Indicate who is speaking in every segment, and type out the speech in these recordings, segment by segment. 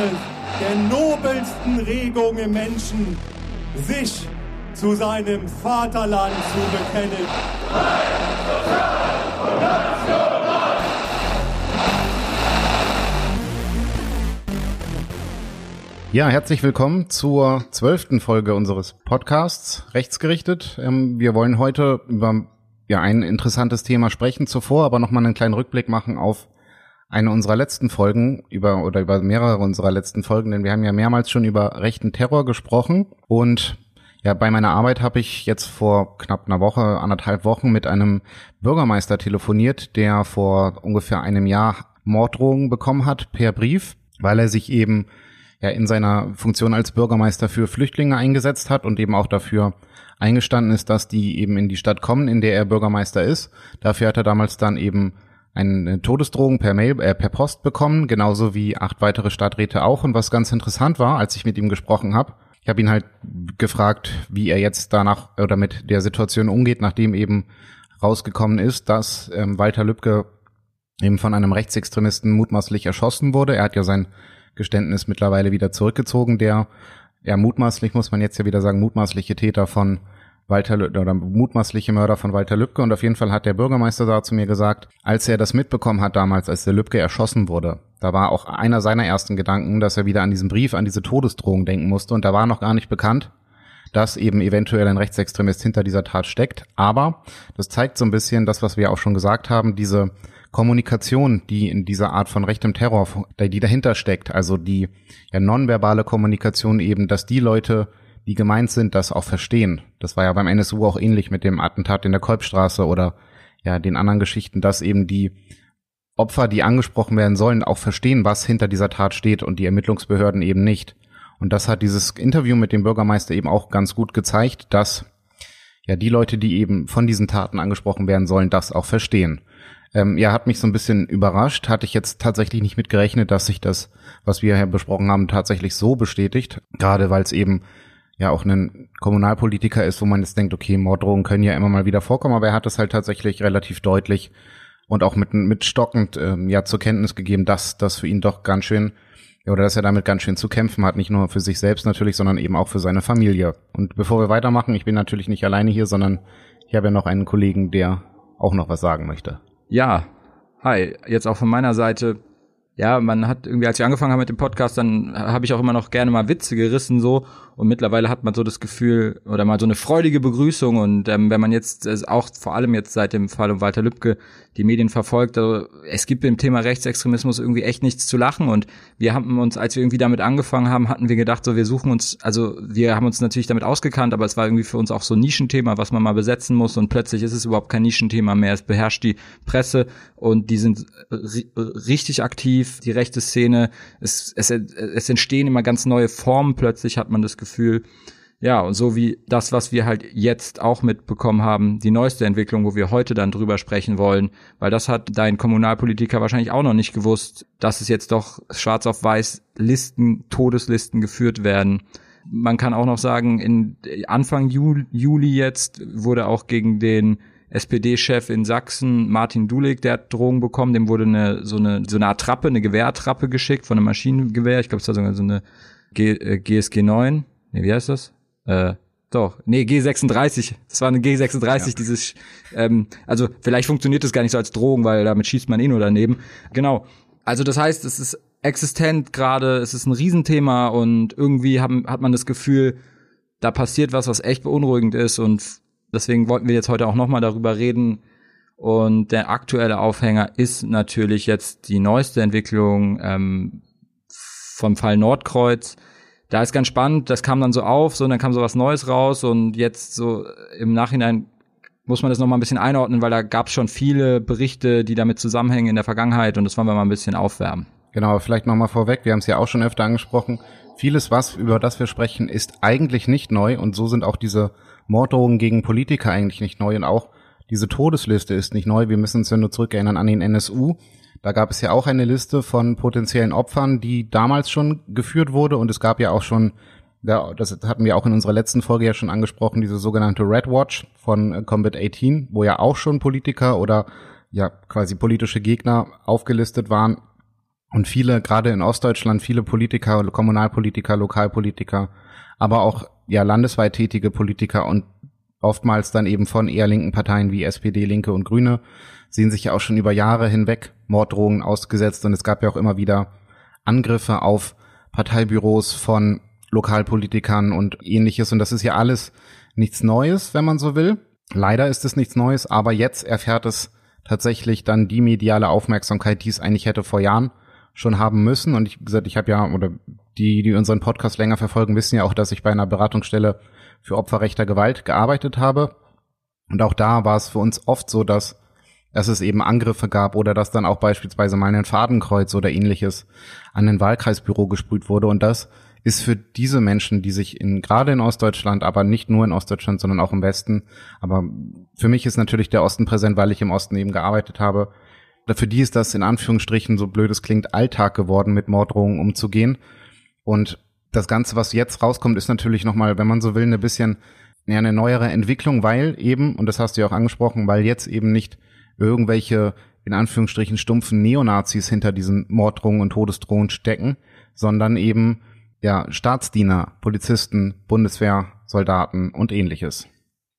Speaker 1: eines der nobelsten Regungen im Menschen, sich zu seinem Vaterland zu bekennen.
Speaker 2: Ja, herzlich willkommen zur zwölften Folge unseres Podcasts Rechtsgerichtet. Ähm, wir wollen heute über ja, ein interessantes Thema sprechen, zuvor aber nochmal einen kleinen Rückblick machen auf eine unserer letzten Folgen über oder über mehrere unserer letzten Folgen, denn wir haben ja mehrmals schon über rechten Terror gesprochen und ja, bei meiner Arbeit habe ich jetzt vor knapp einer Woche, anderthalb Wochen mit einem Bürgermeister telefoniert, der vor ungefähr einem Jahr Morddrohungen bekommen hat per Brief, weil er sich eben ja in seiner Funktion als Bürgermeister für Flüchtlinge eingesetzt hat und eben auch dafür eingestanden ist, dass die eben in die Stadt kommen, in der er Bürgermeister ist. Dafür hat er damals dann eben eine Todesdrohung per Mail, äh, per Post bekommen, genauso wie acht weitere Stadträte auch. Und was ganz interessant war, als ich mit ihm gesprochen habe, ich habe ihn halt gefragt, wie er jetzt danach oder mit der Situation umgeht, nachdem eben rausgekommen ist, dass ähm, Walter Lübcke eben von einem Rechtsextremisten mutmaßlich erschossen wurde. Er hat ja sein Geständnis mittlerweile wieder zurückgezogen, der ja mutmaßlich, muss man jetzt ja wieder sagen, mutmaßliche Täter von Walter oder mutmaßliche Mörder von Walter Lübcke. Und auf jeden Fall hat der Bürgermeister da zu mir gesagt, als er das mitbekommen hat damals, als der Lübcke erschossen wurde, da war auch einer seiner ersten Gedanken, dass er wieder an diesen Brief, an diese Todesdrohung denken musste. Und da war noch gar nicht bekannt, dass eben eventuell ein Rechtsextremist hinter dieser Tat steckt. Aber das zeigt so ein bisschen das, was wir auch schon gesagt haben, diese Kommunikation, die in dieser Art von rechtem Terror, die dahinter steckt, also die ja, nonverbale Kommunikation eben, dass die Leute, die gemeint sind, das auch verstehen. Das war ja beim NSU auch ähnlich mit dem Attentat in der Kolbstraße oder ja den anderen Geschichten, dass eben die Opfer, die angesprochen werden sollen, auch verstehen, was hinter dieser Tat steht und die Ermittlungsbehörden eben nicht. Und das hat dieses Interview mit dem Bürgermeister eben auch ganz gut gezeigt, dass ja die Leute, die eben von diesen Taten angesprochen werden sollen, das auch verstehen. Ähm, ja, hat mich so ein bisschen überrascht. Hatte ich jetzt tatsächlich nicht mitgerechnet, dass sich das, was wir hier besprochen haben, tatsächlich so bestätigt. Gerade weil es eben ja auch ein Kommunalpolitiker ist, wo man jetzt denkt, okay, Morddrohungen können ja immer mal wieder vorkommen, aber er hat es halt tatsächlich relativ deutlich und auch mit, mit stockend ähm, ja zur Kenntnis gegeben, dass das für ihn doch ganz schön oder dass er damit ganz schön zu kämpfen hat, nicht nur für sich selbst natürlich, sondern eben auch für seine Familie. Und bevor wir weitermachen, ich bin natürlich nicht alleine hier, sondern ich habe ja noch einen Kollegen, der auch noch was sagen möchte.
Speaker 3: Ja, hi, jetzt auch von meiner Seite. Ja, man hat irgendwie, als ich angefangen habe mit dem Podcast, dann habe ich auch immer noch gerne mal Witze gerissen so. Und mittlerweile hat man so das Gefühl oder mal so eine freudige Begrüßung. Und ähm, wenn man jetzt äh, auch vor allem jetzt seit dem Fall um Walter Lübcke die Medien verfolgt, also es gibt im Thema Rechtsextremismus irgendwie echt nichts zu lachen. Und wir haben uns, als wir irgendwie damit angefangen haben, hatten wir gedacht, so wir suchen uns, also wir haben uns natürlich damit ausgekannt, aber es war irgendwie für uns auch so ein Nischenthema, was man mal besetzen muss. Und plötzlich ist es überhaupt kein Nischenthema mehr, es beherrscht die Presse und die sind richtig aktiv, die rechte Szene, es, es, es entstehen immer ganz neue Formen plötzlich, hat man das Gefühl. Ja, und so wie das, was wir halt jetzt auch mitbekommen haben, die neueste Entwicklung, wo wir heute dann drüber sprechen wollen, weil das hat dein Kommunalpolitiker wahrscheinlich auch noch nicht gewusst, dass es jetzt doch schwarz auf weiß Listen, Todeslisten geführt werden. Man kann auch noch sagen, in Anfang Juli jetzt wurde auch gegen den SPD-Chef in Sachsen, Martin Dulig, der hat Drogen bekommen, dem wurde eine, so eine, so eine Attrappe, eine Gewehrtrappe geschickt von einem Maschinengewehr. Ich glaube, es war sogar so eine G, äh, GSG 9 nee, wie heißt das? Äh, doch, nee, G36. Das war eine G36, ja. dieses, ähm, also vielleicht funktioniert das gar nicht so als Drohung, weil damit schießt man eh nur daneben. Genau. Also das heißt, es ist existent gerade, es ist ein Riesenthema und irgendwie haben, hat man das Gefühl, da passiert was, was echt beunruhigend ist und deswegen wollten wir jetzt heute auch nochmal darüber reden. Und der aktuelle Aufhänger ist natürlich jetzt die neueste Entwicklung ähm, vom Fall Nordkreuz da ist ganz spannend, das kam dann so auf, so und dann kam so was Neues raus und jetzt so im Nachhinein muss man das nochmal ein bisschen einordnen, weil da gab es schon viele Berichte, die damit zusammenhängen in der Vergangenheit und das wollen wir mal ein bisschen aufwärmen.
Speaker 2: Genau, vielleicht nochmal vorweg, wir haben es ja auch schon öfter angesprochen. Vieles, was über das wir sprechen, ist eigentlich nicht neu und so sind auch diese Morddrohungen gegen Politiker eigentlich nicht neu und auch diese Todesliste ist nicht neu. Wir müssen uns ja nur zurückerinnern an den NSU, da gab es ja auch eine Liste von potenziellen Opfern, die damals schon geführt wurde und es gab ja auch schon, das hatten wir auch in unserer letzten Folge ja schon angesprochen, diese sogenannte Red Watch von äh, Combat 18, wo ja auch schon Politiker oder ja quasi politische Gegner aufgelistet waren. Und viele, gerade in Ostdeutschland, viele Politiker, Kommunalpolitiker, Lokalpolitiker, aber auch ja landesweit tätige Politiker und oftmals dann eben von eher linken Parteien wie SPD, Linke und Grüne sehen sich ja auch schon über Jahre hinweg Morddrohungen ausgesetzt und es gab ja auch immer wieder Angriffe auf Parteibüros von Lokalpolitikern und ähnliches und das ist ja alles nichts Neues, wenn man so will. Leider ist es nichts Neues, aber jetzt erfährt es tatsächlich dann die mediale Aufmerksamkeit, die es eigentlich hätte vor Jahren schon haben müssen. Und ich gesagt, ich habe ja, oder die, die unseren Podcast länger verfolgen, wissen ja auch, dass ich bei einer Beratungsstelle für Opfer rechter Gewalt gearbeitet habe. Und auch da war es für uns oft so, dass, dass es eben Angriffe gab oder dass dann auch beispielsweise mal ein Fadenkreuz oder ähnliches an ein Wahlkreisbüro gesprüht wurde. Und das ist für diese Menschen, die sich in, gerade in Ostdeutschland, aber nicht nur in Ostdeutschland, sondern auch im Westen, aber für mich ist natürlich der Osten präsent, weil ich im Osten eben gearbeitet habe. Für die ist das in Anführungsstrichen, so blöd es klingt, Alltag geworden, mit Morddrohungen umzugehen. Und das Ganze, was jetzt rauskommt, ist natürlich nochmal, wenn man so will, eine bisschen ja, eine neuere Entwicklung, weil eben, und das hast du ja auch angesprochen, weil jetzt eben nicht irgendwelche in Anführungsstrichen stumpfen Neonazis hinter diesen Morddrohungen und Todesdrohungen stecken, sondern eben ja Staatsdiener, Polizisten, Bundeswehr, Soldaten und ähnliches.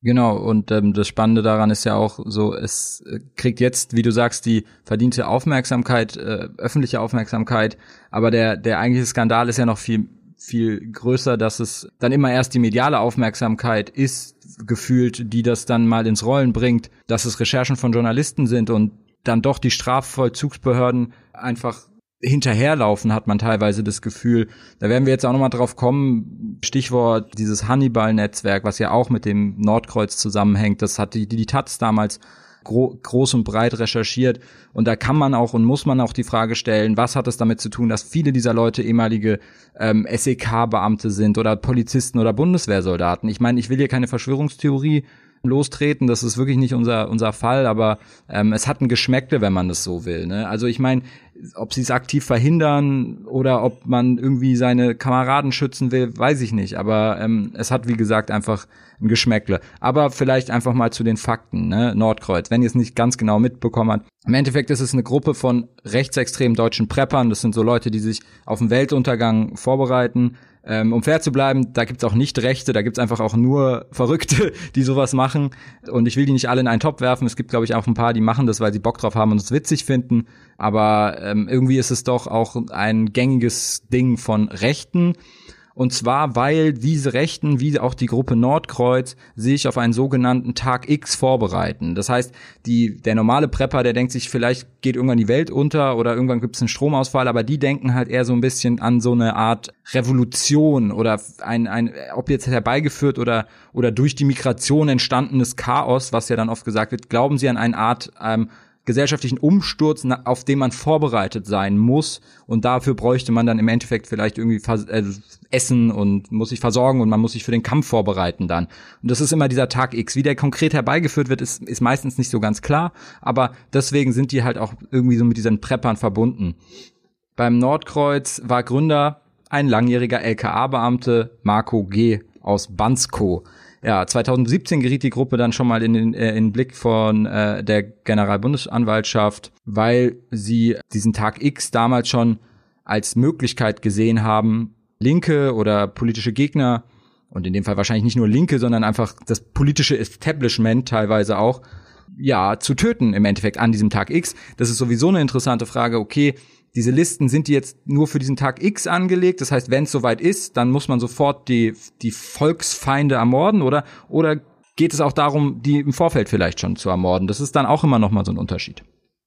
Speaker 3: Genau, und ähm, das Spannende daran ist ja auch so, es äh, kriegt jetzt, wie du sagst, die verdiente Aufmerksamkeit, äh, öffentliche Aufmerksamkeit, aber der, der eigentliche Skandal ist ja noch viel, viel größer, dass es dann immer erst die mediale Aufmerksamkeit ist, gefühlt, die das dann mal ins Rollen bringt, dass es Recherchen von Journalisten sind und dann doch die Strafvollzugsbehörden einfach hinterherlaufen, hat man teilweise das Gefühl. Da werden wir jetzt auch nochmal drauf kommen. Stichwort dieses Hannibal-Netzwerk, was ja auch mit dem Nordkreuz zusammenhängt. Das hat die, die Taz damals gro groß und breit recherchiert. Und da kann man auch und muss man auch die Frage stellen, was hat es damit zu tun, dass viele dieser Leute ehemalige ähm, SEK-Beamte sind oder Polizisten oder Bundeswehrsoldaten. Ich meine, ich will hier keine Verschwörungstheorie lostreten. Das ist wirklich nicht unser, unser Fall, aber ähm, es hat ein Geschmäckle, wenn man das so will. Ne? Also ich meine, ob sie es aktiv verhindern oder ob man irgendwie seine Kameraden schützen will, weiß ich nicht. Aber ähm, es hat, wie gesagt, einfach ein Geschmäckle. Aber vielleicht einfach mal zu den Fakten, ne? Nordkreuz, wenn ihr es nicht ganz genau mitbekommen habt. Im Endeffekt ist es eine Gruppe von rechtsextremen deutschen Preppern. Das sind so Leute, die sich auf den Weltuntergang vorbereiten ähm, um fair zu bleiben, da gibt's auch nicht Rechte, da gibt's einfach auch nur Verrückte, die sowas machen. Und ich will die nicht alle in einen Topf werfen. Es gibt, glaube ich, auch ein paar, die machen das, weil sie Bock drauf haben und es witzig finden. Aber ähm, irgendwie ist es doch auch ein gängiges Ding von Rechten. Und zwar, weil diese Rechten, wie auch die Gruppe Nordkreuz, sich auf einen sogenannten Tag X vorbereiten. Das heißt, die, der normale Prepper, der denkt sich, vielleicht geht irgendwann die Welt unter oder irgendwann gibt es einen Stromausfall, aber die denken halt eher so ein bisschen an so eine Art Revolution oder ein, ein ob jetzt herbeigeführt oder, oder durch die Migration entstandenes Chaos, was ja dann oft gesagt wird, glauben sie an eine Art ähm, gesellschaftlichen Umsturz, auf den man vorbereitet sein muss. Und dafür bräuchte man dann im Endeffekt vielleicht irgendwie äh, Essen und muss sich versorgen und man muss sich für den Kampf vorbereiten dann. Und das ist immer dieser Tag X. Wie der konkret herbeigeführt wird, ist, ist meistens nicht so ganz klar. Aber deswegen sind die halt auch irgendwie so mit diesen Preppern verbunden. Beim Nordkreuz war Gründer ein langjähriger LKA-Beamte Marco G. aus Bansko. Ja, 2017 geriet die Gruppe dann schon mal in den, äh, in den Blick von äh, der Generalbundesanwaltschaft, weil sie diesen Tag X damals schon als Möglichkeit gesehen haben, Linke oder politische Gegner und in dem Fall wahrscheinlich nicht nur Linke, sondern einfach das politische Establishment teilweise auch, ja, zu töten im Endeffekt an diesem Tag X. Das ist sowieso eine interessante Frage. Okay, diese Listen sind die jetzt nur für diesen Tag X angelegt. Das heißt, wenn es soweit ist, dann muss man sofort die, die Volksfeinde ermorden oder, oder geht es auch darum, die im Vorfeld vielleicht schon zu ermorden? Das ist dann auch immer noch mal so ein Unterschied.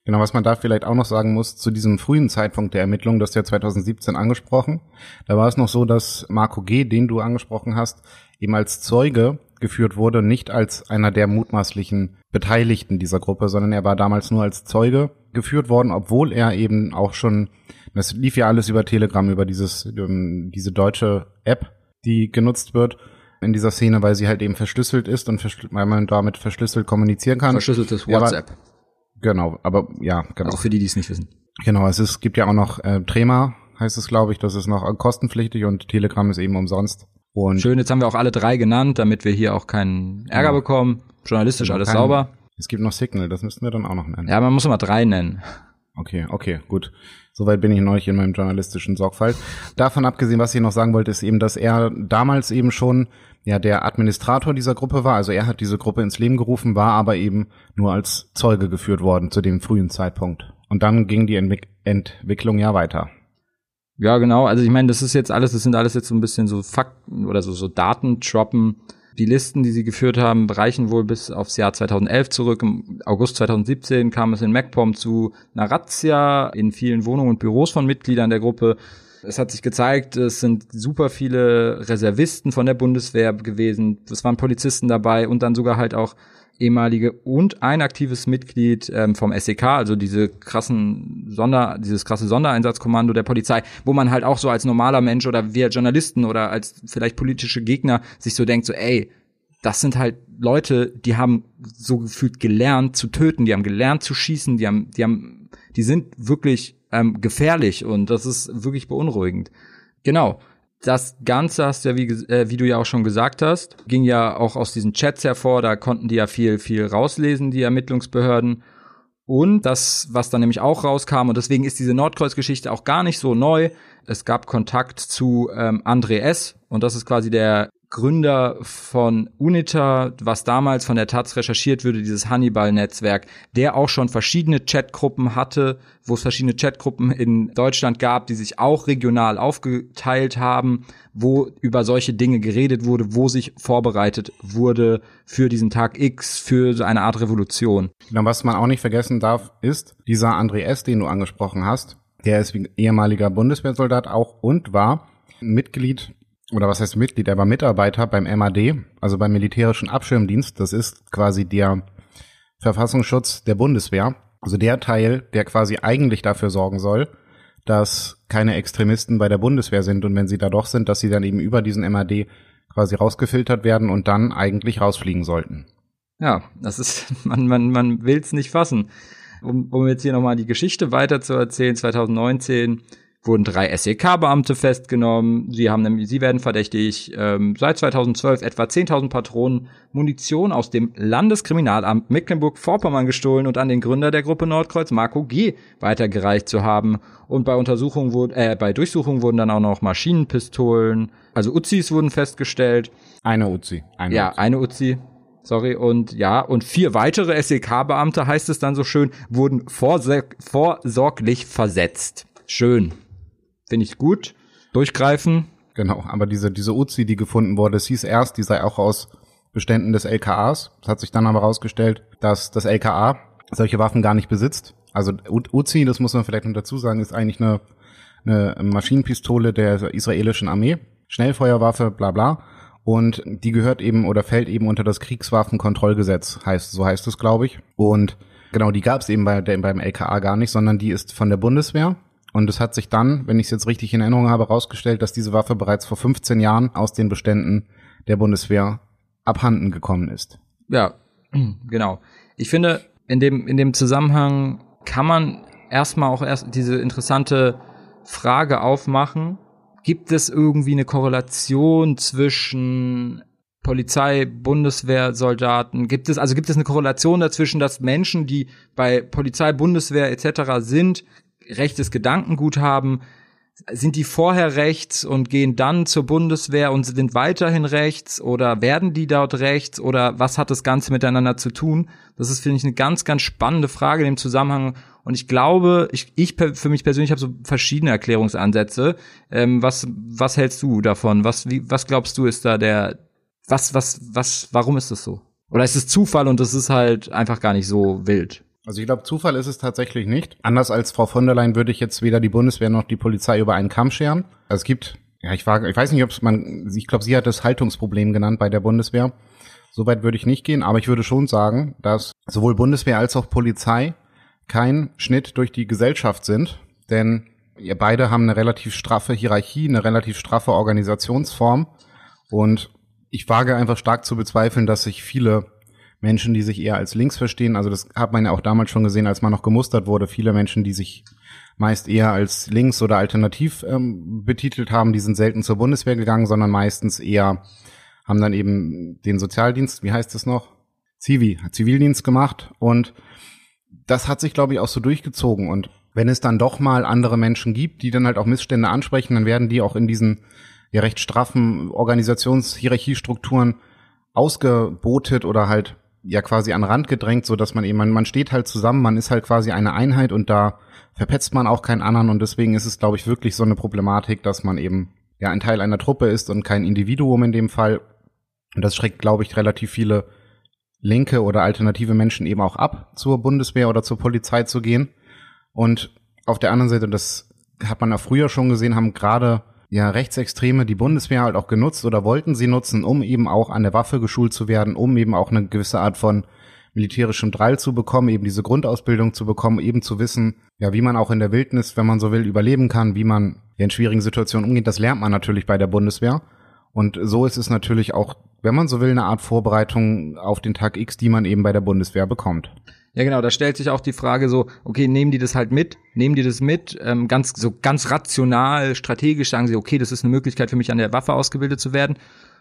Speaker 2: Genau, was man da vielleicht auch noch sagen muss, zu diesem frühen Zeitpunkt der Ermittlung, das ist ja 2017 angesprochen, da war es noch so, dass Marco G., den du angesprochen hast, eben als Zeuge geführt wurde, nicht als einer der mutmaßlichen Beteiligten dieser Gruppe, sondern er war damals nur als Zeuge geführt worden, obwohl er eben auch schon, das lief ja alles über Telegram, über dieses, ähm, diese deutsche App, die genutzt wird in dieser Szene, weil sie halt eben verschlüsselt ist und weil man damit verschlüsselt kommunizieren kann.
Speaker 3: Verschlüsseltes WhatsApp.
Speaker 2: Ja, Genau, aber ja, genau.
Speaker 3: Also für die, die es nicht wissen.
Speaker 2: Genau, es ist, gibt ja auch noch äh, Trema, heißt es, glaube ich, das ist noch kostenpflichtig und Telegram ist eben umsonst. Und
Speaker 3: Schön, jetzt haben wir auch alle drei genannt, damit wir hier auch keinen Ärger genau. bekommen. Journalistisch alles
Speaker 2: kein,
Speaker 3: sauber.
Speaker 2: Es gibt noch Signal, das müssten wir dann auch noch nennen.
Speaker 3: Ja, man muss immer drei nennen.
Speaker 2: Okay, okay, gut. Soweit bin ich neulich in meinem journalistischen Sorgfalt. Davon abgesehen, was ich noch sagen wollte, ist eben, dass er damals eben schon ja der Administrator dieser Gruppe war. Also er hat diese Gruppe ins Leben gerufen, war aber eben nur als Zeuge geführt worden zu dem frühen Zeitpunkt. Und dann ging die Entwick Entwicklung ja weiter.
Speaker 3: Ja, genau. Also ich meine, das ist jetzt alles, das sind alles jetzt so ein bisschen so Fakten oder so, so Datentroppen. Die Listen, die sie geführt haben, reichen wohl bis aufs Jahr 2011 zurück. Im August 2017 kam es in MacPom zu einer Razzia in vielen Wohnungen und Büros von Mitgliedern der Gruppe. Es hat sich gezeigt, es sind super viele Reservisten von der Bundeswehr gewesen. Es waren Polizisten dabei und dann sogar halt auch ehemalige und ein aktives Mitglied ähm, vom SEK, also diese krassen Sonder, dieses krasse Sondereinsatzkommando der Polizei, wo man halt auch so als normaler Mensch oder wir Journalisten oder als vielleicht politische Gegner sich so denkt, so ey, das sind halt Leute, die haben so gefühlt gelernt zu töten, die haben gelernt zu schießen, die haben, die haben, die sind wirklich ähm, gefährlich und das ist wirklich beunruhigend. Genau. Das Ganze hast ja, wie, äh, wie du ja auch schon gesagt hast, ging ja auch aus diesen Chats hervor, da konnten die ja viel, viel rauslesen, die Ermittlungsbehörden. Und das, was dann nämlich auch rauskam, und deswegen ist diese Nordkreuz-Geschichte auch gar nicht so neu. Es gab Kontakt zu ähm, André S. Und das ist quasi der Gründer von UNITA, was damals von der Taz recherchiert würde, dieses Hannibal-Netzwerk, der auch schon verschiedene Chatgruppen hatte, wo es verschiedene Chatgruppen in Deutschland gab, die sich auch regional aufgeteilt haben, wo über solche Dinge geredet wurde, wo sich vorbereitet wurde für diesen Tag X, für so eine Art Revolution.
Speaker 2: Genau, was man auch nicht vergessen darf, ist dieser André S., den du angesprochen hast, der ist ehemaliger Bundeswehrsoldat auch und war Mitglied oder was heißt Mitglied, er war Mitarbeiter beim MAD, also beim Militärischen Abschirmdienst. Das ist quasi der Verfassungsschutz der Bundeswehr. Also der Teil, der quasi eigentlich dafür sorgen soll, dass keine Extremisten bei der Bundeswehr sind und wenn sie da doch sind, dass sie dann eben über diesen MAD quasi rausgefiltert werden und dann eigentlich rausfliegen sollten.
Speaker 3: Ja, das ist, man, man, man will es nicht fassen. Um, um jetzt hier nochmal die Geschichte weiter zu erzählen, 2019 wurden drei SEK-Beamte festgenommen. Sie haben nämlich, sie werden verdächtig, ähm, seit 2012 etwa 10.000 Patronen Munition aus dem Landeskriminalamt Mecklenburg-Vorpommern gestohlen und an den Gründer der Gruppe Nordkreuz, Marco G., weitergereicht zu haben. Und bei Untersuchungen wurden, äh, bei Durchsuchungen wurden dann auch noch Maschinenpistolen, also Uzis wurden festgestellt.
Speaker 2: Eine Uzi.
Speaker 3: Eine ja, Uzi. eine Uzi. Sorry, und ja, und vier weitere SEK-Beamte, heißt es dann so schön, wurden vorsorglich versetzt. Schön. Finde ich gut. Durchgreifen.
Speaker 2: Genau, aber diese, diese Uzi, die gefunden wurde, es hieß erst, die sei auch aus Beständen des LKAs. Es hat sich dann aber herausgestellt, dass das LKA solche Waffen gar nicht besitzt. Also Uzi, das muss man vielleicht noch dazu sagen, ist eigentlich eine, eine Maschinenpistole der israelischen Armee. Schnellfeuerwaffe, bla bla. Und die gehört eben oder fällt eben unter das Kriegswaffenkontrollgesetz, heißt, so heißt es, glaube ich. Und genau, die gab es eben bei, der, beim LKA gar nicht, sondern die ist von der Bundeswehr und es hat sich dann, wenn ich es jetzt richtig in Erinnerung habe, herausgestellt, dass diese Waffe bereits vor 15 Jahren aus den Beständen der Bundeswehr abhanden gekommen ist.
Speaker 3: Ja, genau. Ich finde, in dem, in dem Zusammenhang kann man erstmal auch erst diese interessante Frage aufmachen. Gibt es irgendwie eine Korrelation zwischen Polizei, Bundeswehr, Soldaten? Gibt es, also gibt es eine Korrelation dazwischen, dass Menschen, die bei Polizei, Bundeswehr etc. sind, rechtes Gedankengut haben, sind die vorher rechts und gehen dann zur Bundeswehr und sind weiterhin rechts oder werden die dort rechts oder was hat das Ganze miteinander zu tun? Das ist, finde ich, eine ganz, ganz spannende Frage in dem Zusammenhang. Und ich glaube, ich, ich für mich persönlich habe so verschiedene Erklärungsansätze. Ähm, was, was hältst du davon? Was, wie, was glaubst du ist da der, was, was, was, warum ist das so? Oder ist es Zufall und es ist halt einfach gar nicht so wild?
Speaker 2: Also ich glaube, Zufall ist es tatsächlich nicht. Anders als Frau von der Leyen würde ich jetzt weder die Bundeswehr noch die Polizei über einen Kamm scheren. Also es gibt, ja, ich, war, ich weiß nicht, ob es man, ich glaube, sie hat das Haltungsproblem genannt bei der Bundeswehr. Soweit würde ich nicht gehen, aber ich würde schon sagen, dass sowohl Bundeswehr als auch Polizei kein Schnitt durch die Gesellschaft sind, denn ihr beide haben eine relativ straffe Hierarchie, eine relativ straffe Organisationsform und ich wage einfach stark zu bezweifeln, dass sich viele Menschen, die sich eher als links verstehen. Also das hat man ja auch damals schon gesehen, als man noch gemustert wurde. Viele Menschen, die sich meist eher als links oder alternativ ähm, betitelt haben, die sind selten zur Bundeswehr gegangen, sondern meistens eher haben dann eben den Sozialdienst, wie heißt es noch? Zivi, Zivildienst gemacht und das hat sich, glaube ich, auch so durchgezogen und wenn es dann doch mal andere Menschen gibt, die dann halt auch Missstände ansprechen, dann werden die auch in diesen ja recht straffen Organisationshierarchiestrukturen ausgebotet oder halt ja quasi an Rand gedrängt, so dass man eben, man, man steht halt zusammen, man ist halt quasi eine Einheit und da verpetzt man auch keinen anderen und deswegen ist es, glaube ich, wirklich so eine Problematik, dass man eben ja ein Teil einer Truppe ist und kein Individuum in dem Fall. Und das schreckt, glaube ich, relativ viele linke oder alternative Menschen eben auch ab, zur Bundeswehr oder zur Polizei zu gehen. Und auf der anderen Seite, das hat man ja früher schon gesehen, haben gerade ja Rechtsextreme die Bundeswehr halt auch genutzt oder wollten sie nutzen, um eben auch an der Waffe geschult zu werden, um eben auch eine gewisse Art von militärischem Drall zu bekommen, eben diese Grundausbildung zu bekommen, eben zu wissen, ja, wie man auch in der Wildnis, wenn man so will, überleben kann, wie man in schwierigen Situationen umgeht. Das lernt man natürlich bei der Bundeswehr. Und so ist es natürlich auch, wenn man so will, eine Art Vorbereitung auf den Tag X, die man eben bei der Bundeswehr bekommt.
Speaker 3: Ja, genau, da stellt sich auch die Frage so, okay, nehmen die das halt mit? Nehmen die das mit? Ähm, ganz, so ganz rational, strategisch sagen sie, okay, das ist eine Möglichkeit für mich, an der Waffe ausgebildet zu werden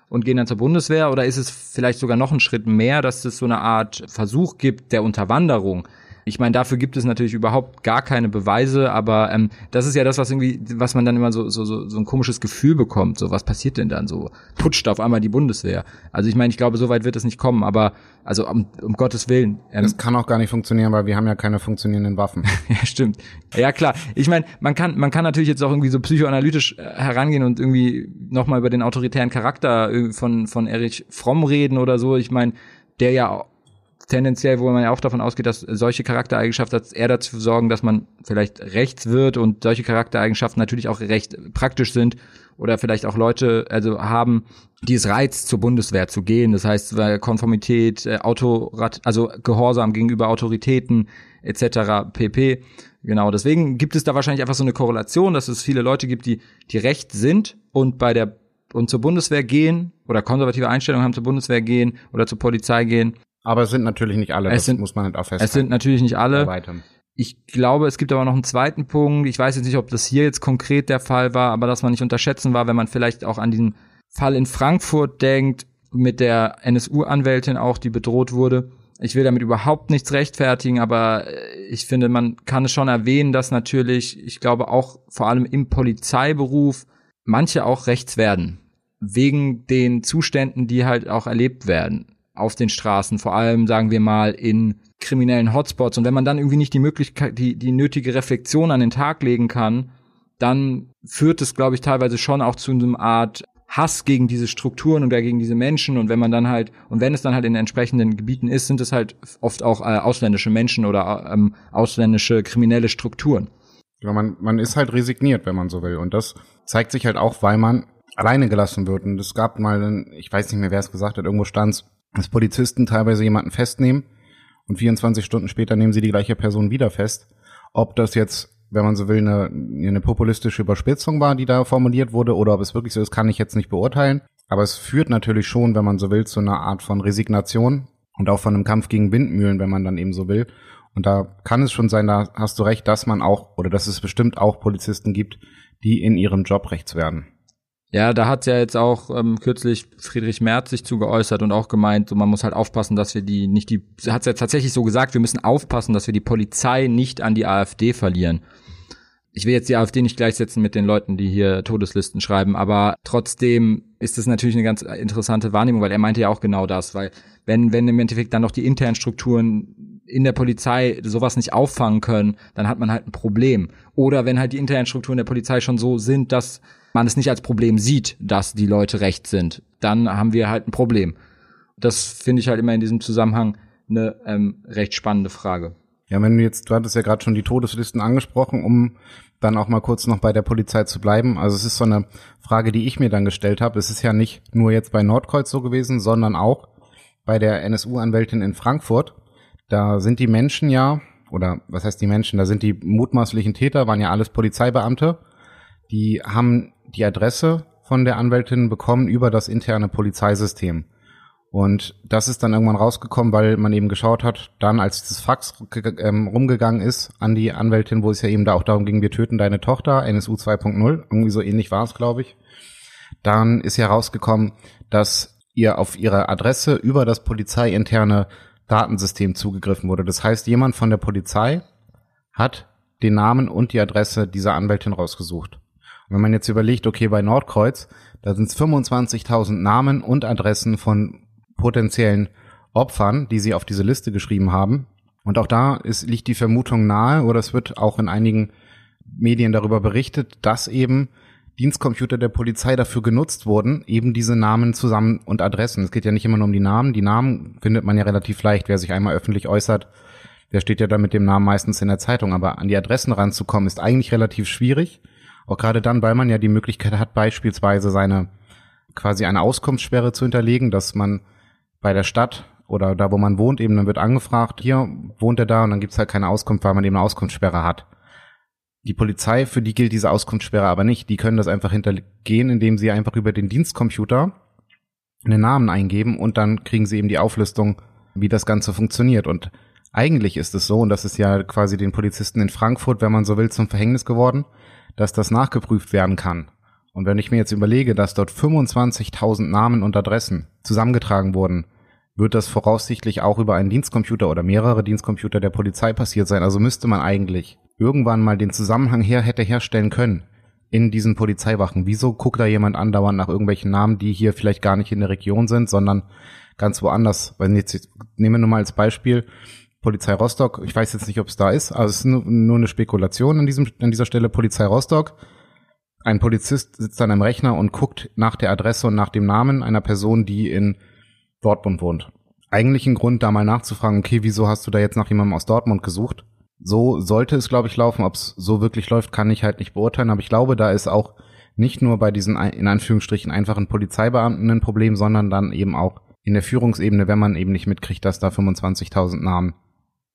Speaker 3: und gehen dann zur Bundeswehr? Oder ist es vielleicht sogar noch ein Schritt mehr, dass es so eine Art Versuch gibt der Unterwanderung? Ich meine, dafür gibt es natürlich überhaupt gar keine Beweise, aber ähm, das ist ja das, was irgendwie, was man dann immer so, so, so, so ein komisches Gefühl bekommt. So, was passiert denn dann so? Putscht auf einmal die Bundeswehr. Also ich meine, ich glaube, so weit wird es nicht kommen, aber also um, um Gottes Willen.
Speaker 2: Ähm, das kann auch gar nicht funktionieren, weil wir haben ja keine funktionierenden Waffen.
Speaker 3: ja, stimmt. Ja, klar. Ich meine, man kann, man kann natürlich jetzt auch irgendwie so psychoanalytisch äh, herangehen und irgendwie nochmal über den autoritären Charakter äh, von, von Erich Fromm reden oder so. Ich meine, der ja tendenziell, wo man ja auch davon ausgeht, dass solche Charaktereigenschaften eher dazu sorgen, dass man vielleicht rechts wird und solche Charaktereigenschaften natürlich auch recht praktisch sind oder vielleicht auch Leute also haben, die es reizt, zur Bundeswehr zu gehen. Das heißt, Konformität, äh, Autorat, also Gehorsam gegenüber Autoritäten etc. pp. Genau, deswegen gibt es da wahrscheinlich einfach so eine Korrelation, dass es viele Leute gibt, die die recht sind und bei der und zur Bundeswehr gehen oder konservative Einstellungen haben zur Bundeswehr gehen oder zur Polizei gehen
Speaker 2: aber es sind natürlich nicht alle,
Speaker 3: es das sind, muss man halt auch festhalten. Es sind natürlich nicht alle. Ich glaube, es gibt aber noch einen zweiten Punkt. Ich weiß jetzt nicht, ob das hier jetzt konkret der Fall war, aber dass man nicht unterschätzen war, wenn man vielleicht auch an diesen Fall in Frankfurt denkt, mit der NSU-Anwältin auch, die bedroht wurde. Ich will damit überhaupt nichts rechtfertigen, aber ich finde, man kann es schon erwähnen, dass natürlich, ich glaube auch vor allem im Polizeiberuf manche auch rechts werden. Wegen den Zuständen, die halt auch erlebt werden auf den Straßen, vor allem sagen wir mal in kriminellen Hotspots. Und wenn man dann irgendwie nicht die Möglichkeit, die, die nötige Reflexion an den Tag legen kann, dann führt es, glaube ich, teilweise schon auch zu einer Art Hass gegen diese Strukturen oder gegen diese Menschen. Und wenn man dann halt, und wenn es dann halt in entsprechenden Gebieten ist, sind es halt oft auch äh, ausländische Menschen oder ähm, ausländische kriminelle Strukturen.
Speaker 2: Ja, man, man ist halt resigniert, wenn man so will. Und das zeigt sich halt auch, weil man alleine gelassen wird. Und es gab mal, ich weiß nicht mehr, wer es gesagt hat, irgendwo stand dass Polizisten teilweise jemanden festnehmen und 24 Stunden später nehmen sie die gleiche Person wieder fest. Ob das jetzt, wenn man so will, eine, eine populistische Überspitzung war, die da formuliert wurde, oder ob es wirklich so ist, kann ich jetzt nicht beurteilen. Aber es führt natürlich schon, wenn man so will, zu einer Art von Resignation und auch von einem Kampf gegen Windmühlen, wenn man dann eben so will. Und da kann es schon sein, da hast du recht, dass man auch, oder dass es bestimmt auch Polizisten gibt, die in ihrem Job rechts werden.
Speaker 3: Ja, da hat ja jetzt auch ähm, kürzlich Friedrich Merz sich zu geäußert und auch gemeint, so man muss halt aufpassen, dass wir die nicht die hat ja tatsächlich so gesagt, wir müssen aufpassen, dass wir die Polizei nicht an die AfD verlieren. Ich will jetzt die AfD nicht gleichsetzen mit den Leuten, die hier Todeslisten schreiben, aber trotzdem ist das natürlich eine ganz interessante Wahrnehmung, weil er meinte ja auch genau das, weil wenn wenn im Endeffekt dann noch die internen Strukturen in der Polizei sowas nicht auffangen können, dann hat man halt ein Problem. Oder wenn halt die internen Strukturen der Polizei schon so sind, dass man es nicht als Problem sieht, dass die Leute recht sind, dann haben wir halt ein Problem. Das finde ich halt immer in diesem Zusammenhang eine ähm, recht spannende Frage.
Speaker 2: Ja, wenn du jetzt, du hattest ja gerade schon die Todeslisten angesprochen, um dann auch mal kurz noch bei der Polizei zu bleiben. Also es ist so eine Frage, die ich mir dann gestellt habe. Es ist ja nicht nur jetzt bei Nordkreuz so gewesen, sondern auch bei der NSU-Anwältin in Frankfurt. Da sind die Menschen ja, oder was heißt die Menschen, da sind die mutmaßlichen Täter, waren ja alles Polizeibeamte. Die haben die Adresse von der Anwältin bekommen über das interne Polizeisystem. Und das ist dann irgendwann rausgekommen, weil man eben geschaut hat, dann als dieses Fax ähm, rumgegangen ist an die Anwältin, wo es ja eben da auch darum ging, wir töten deine Tochter, NSU 2.0, irgendwie so ähnlich war es, glaube ich. Dann ist ja rausgekommen, dass ihr auf ihre Adresse über das polizeiinterne Datensystem zugegriffen wurde. Das heißt, jemand von der Polizei hat den Namen und die Adresse dieser Anwältin rausgesucht. Wenn man jetzt überlegt, okay, bei Nordkreuz, da sind es 25.000 Namen und Adressen von potenziellen Opfern, die sie auf diese Liste geschrieben haben. Und auch da ist, liegt die Vermutung nahe, oder es wird auch in einigen Medien darüber berichtet, dass eben Dienstcomputer der Polizei dafür genutzt wurden, eben diese Namen zusammen und Adressen. Es geht ja nicht immer nur um die Namen. Die Namen findet man ja relativ leicht. Wer sich einmal öffentlich äußert, der steht ja dann mit dem Namen meistens in der Zeitung. Aber an die Adressen ranzukommen, ist eigentlich relativ schwierig. Auch gerade dann, weil man ja die Möglichkeit hat, beispielsweise seine quasi eine Auskunftssperre zu hinterlegen, dass man bei der Stadt oder da, wo man wohnt, eben dann wird angefragt, hier wohnt er da und dann gibt's halt keine Auskunft, weil man eben eine Auskunftssperre hat. Die Polizei, für die gilt diese Auskunftssperre aber nicht. Die können das einfach hintergehen, indem sie einfach über den Dienstcomputer einen Namen eingeben und dann kriegen sie eben die Auflistung, wie das Ganze funktioniert. Und eigentlich ist es so, und das ist ja quasi den Polizisten in Frankfurt, wenn man so will, zum Verhängnis geworden, dass das nachgeprüft werden kann. Und wenn ich mir jetzt überlege, dass dort 25.000 Namen und Adressen zusammengetragen wurden, wird das voraussichtlich auch über einen Dienstcomputer oder mehrere Dienstcomputer der Polizei passiert sein. Also müsste man eigentlich irgendwann mal den Zusammenhang her hätte herstellen können in diesen Polizeiwachen. Wieso guckt da jemand andauernd nach irgendwelchen Namen, die hier vielleicht gar nicht in der Region sind, sondern ganz woanders? Weil jetzt nehmen wir nur mal als Beispiel Polizei Rostock. Ich weiß jetzt nicht, ob es da ist, also es ist nur, nur eine Spekulation an diesem an dieser Stelle. Polizei Rostock. Ein Polizist sitzt an einem Rechner und guckt nach der Adresse und nach dem Namen einer Person, die in Dortmund wohnt. Eigentlich ein Grund, da mal nachzufragen, okay, wieso hast du da jetzt nach jemandem aus Dortmund gesucht? So sollte es, glaube ich, laufen. Ob es so wirklich läuft, kann ich halt nicht beurteilen. Aber ich glaube, da ist auch nicht nur bei diesen in Anführungsstrichen einfachen Polizeibeamten ein Problem, sondern dann eben auch in der Führungsebene, wenn man eben nicht mitkriegt, dass da 25.000 Namen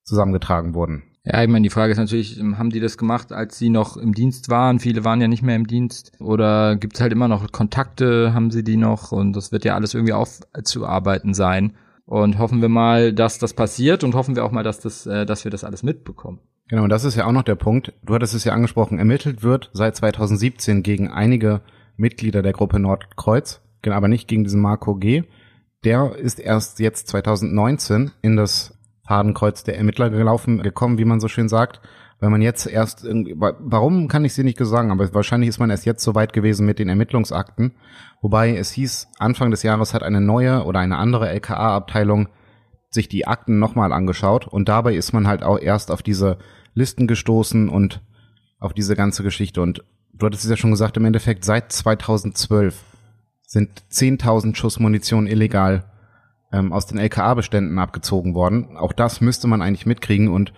Speaker 2: zusammengetragen wurden.
Speaker 3: Ja, ich meine, die Frage ist natürlich, ähm, haben die das gemacht, als sie noch im Dienst waren? Viele waren ja nicht mehr im Dienst. Oder gibt es halt immer noch Kontakte, haben sie die noch? Und das wird ja alles irgendwie aufzuarbeiten sein. Und hoffen wir mal, dass das passiert und hoffen wir auch mal, dass, das, äh, dass wir das alles mitbekommen.
Speaker 2: Genau, und das ist ja auch noch der Punkt. Du hattest es ja angesprochen, ermittelt wird seit 2017 gegen einige Mitglieder der Gruppe Nordkreuz, aber nicht gegen diesen Marco G. Der ist erst jetzt 2019 in das Fadenkreuz der Ermittler gelaufen, gekommen, wie man so schön sagt. Weil man jetzt erst irgendwie, warum kann ich sie nicht sagen, aber wahrscheinlich ist man erst jetzt so weit gewesen mit den Ermittlungsakten. Wobei es hieß, Anfang des Jahres hat eine neue oder eine andere LKA-Abteilung sich die Akten nochmal angeschaut und dabei ist man halt auch erst auf diese Listen gestoßen und auf diese ganze Geschichte. Und du hattest es ja schon gesagt, im Endeffekt seit 2012 sind 10.000 Schuss Munition illegal ähm, aus den LKA-Beständen abgezogen worden. Auch das müsste man eigentlich mitkriegen und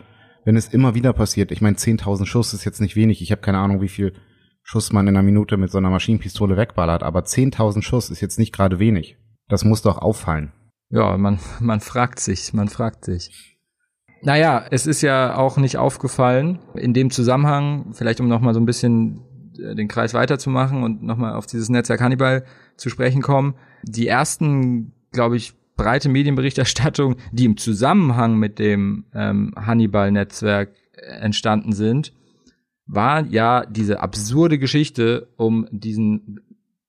Speaker 2: wenn es immer wieder passiert, ich meine 10.000 Schuss ist jetzt nicht wenig, ich habe keine Ahnung, wie viel Schuss man in einer Minute mit so einer Maschinenpistole wegballert, aber 10.000 Schuss ist jetzt nicht gerade wenig. Das muss doch auffallen.
Speaker 3: Ja, man, man fragt sich, man fragt sich. Naja, es ist ja auch nicht aufgefallen. In dem Zusammenhang, vielleicht um nochmal so ein bisschen äh, den Kreis weiterzumachen und nochmal auf dieses Netzwerk Hannibal zu sprechen kommen. Die ersten, glaube ich, breite Medienberichterstattung, die im Zusammenhang mit dem ähm, Hannibal-Netzwerk äh, entstanden sind, war ja diese absurde Geschichte um diesen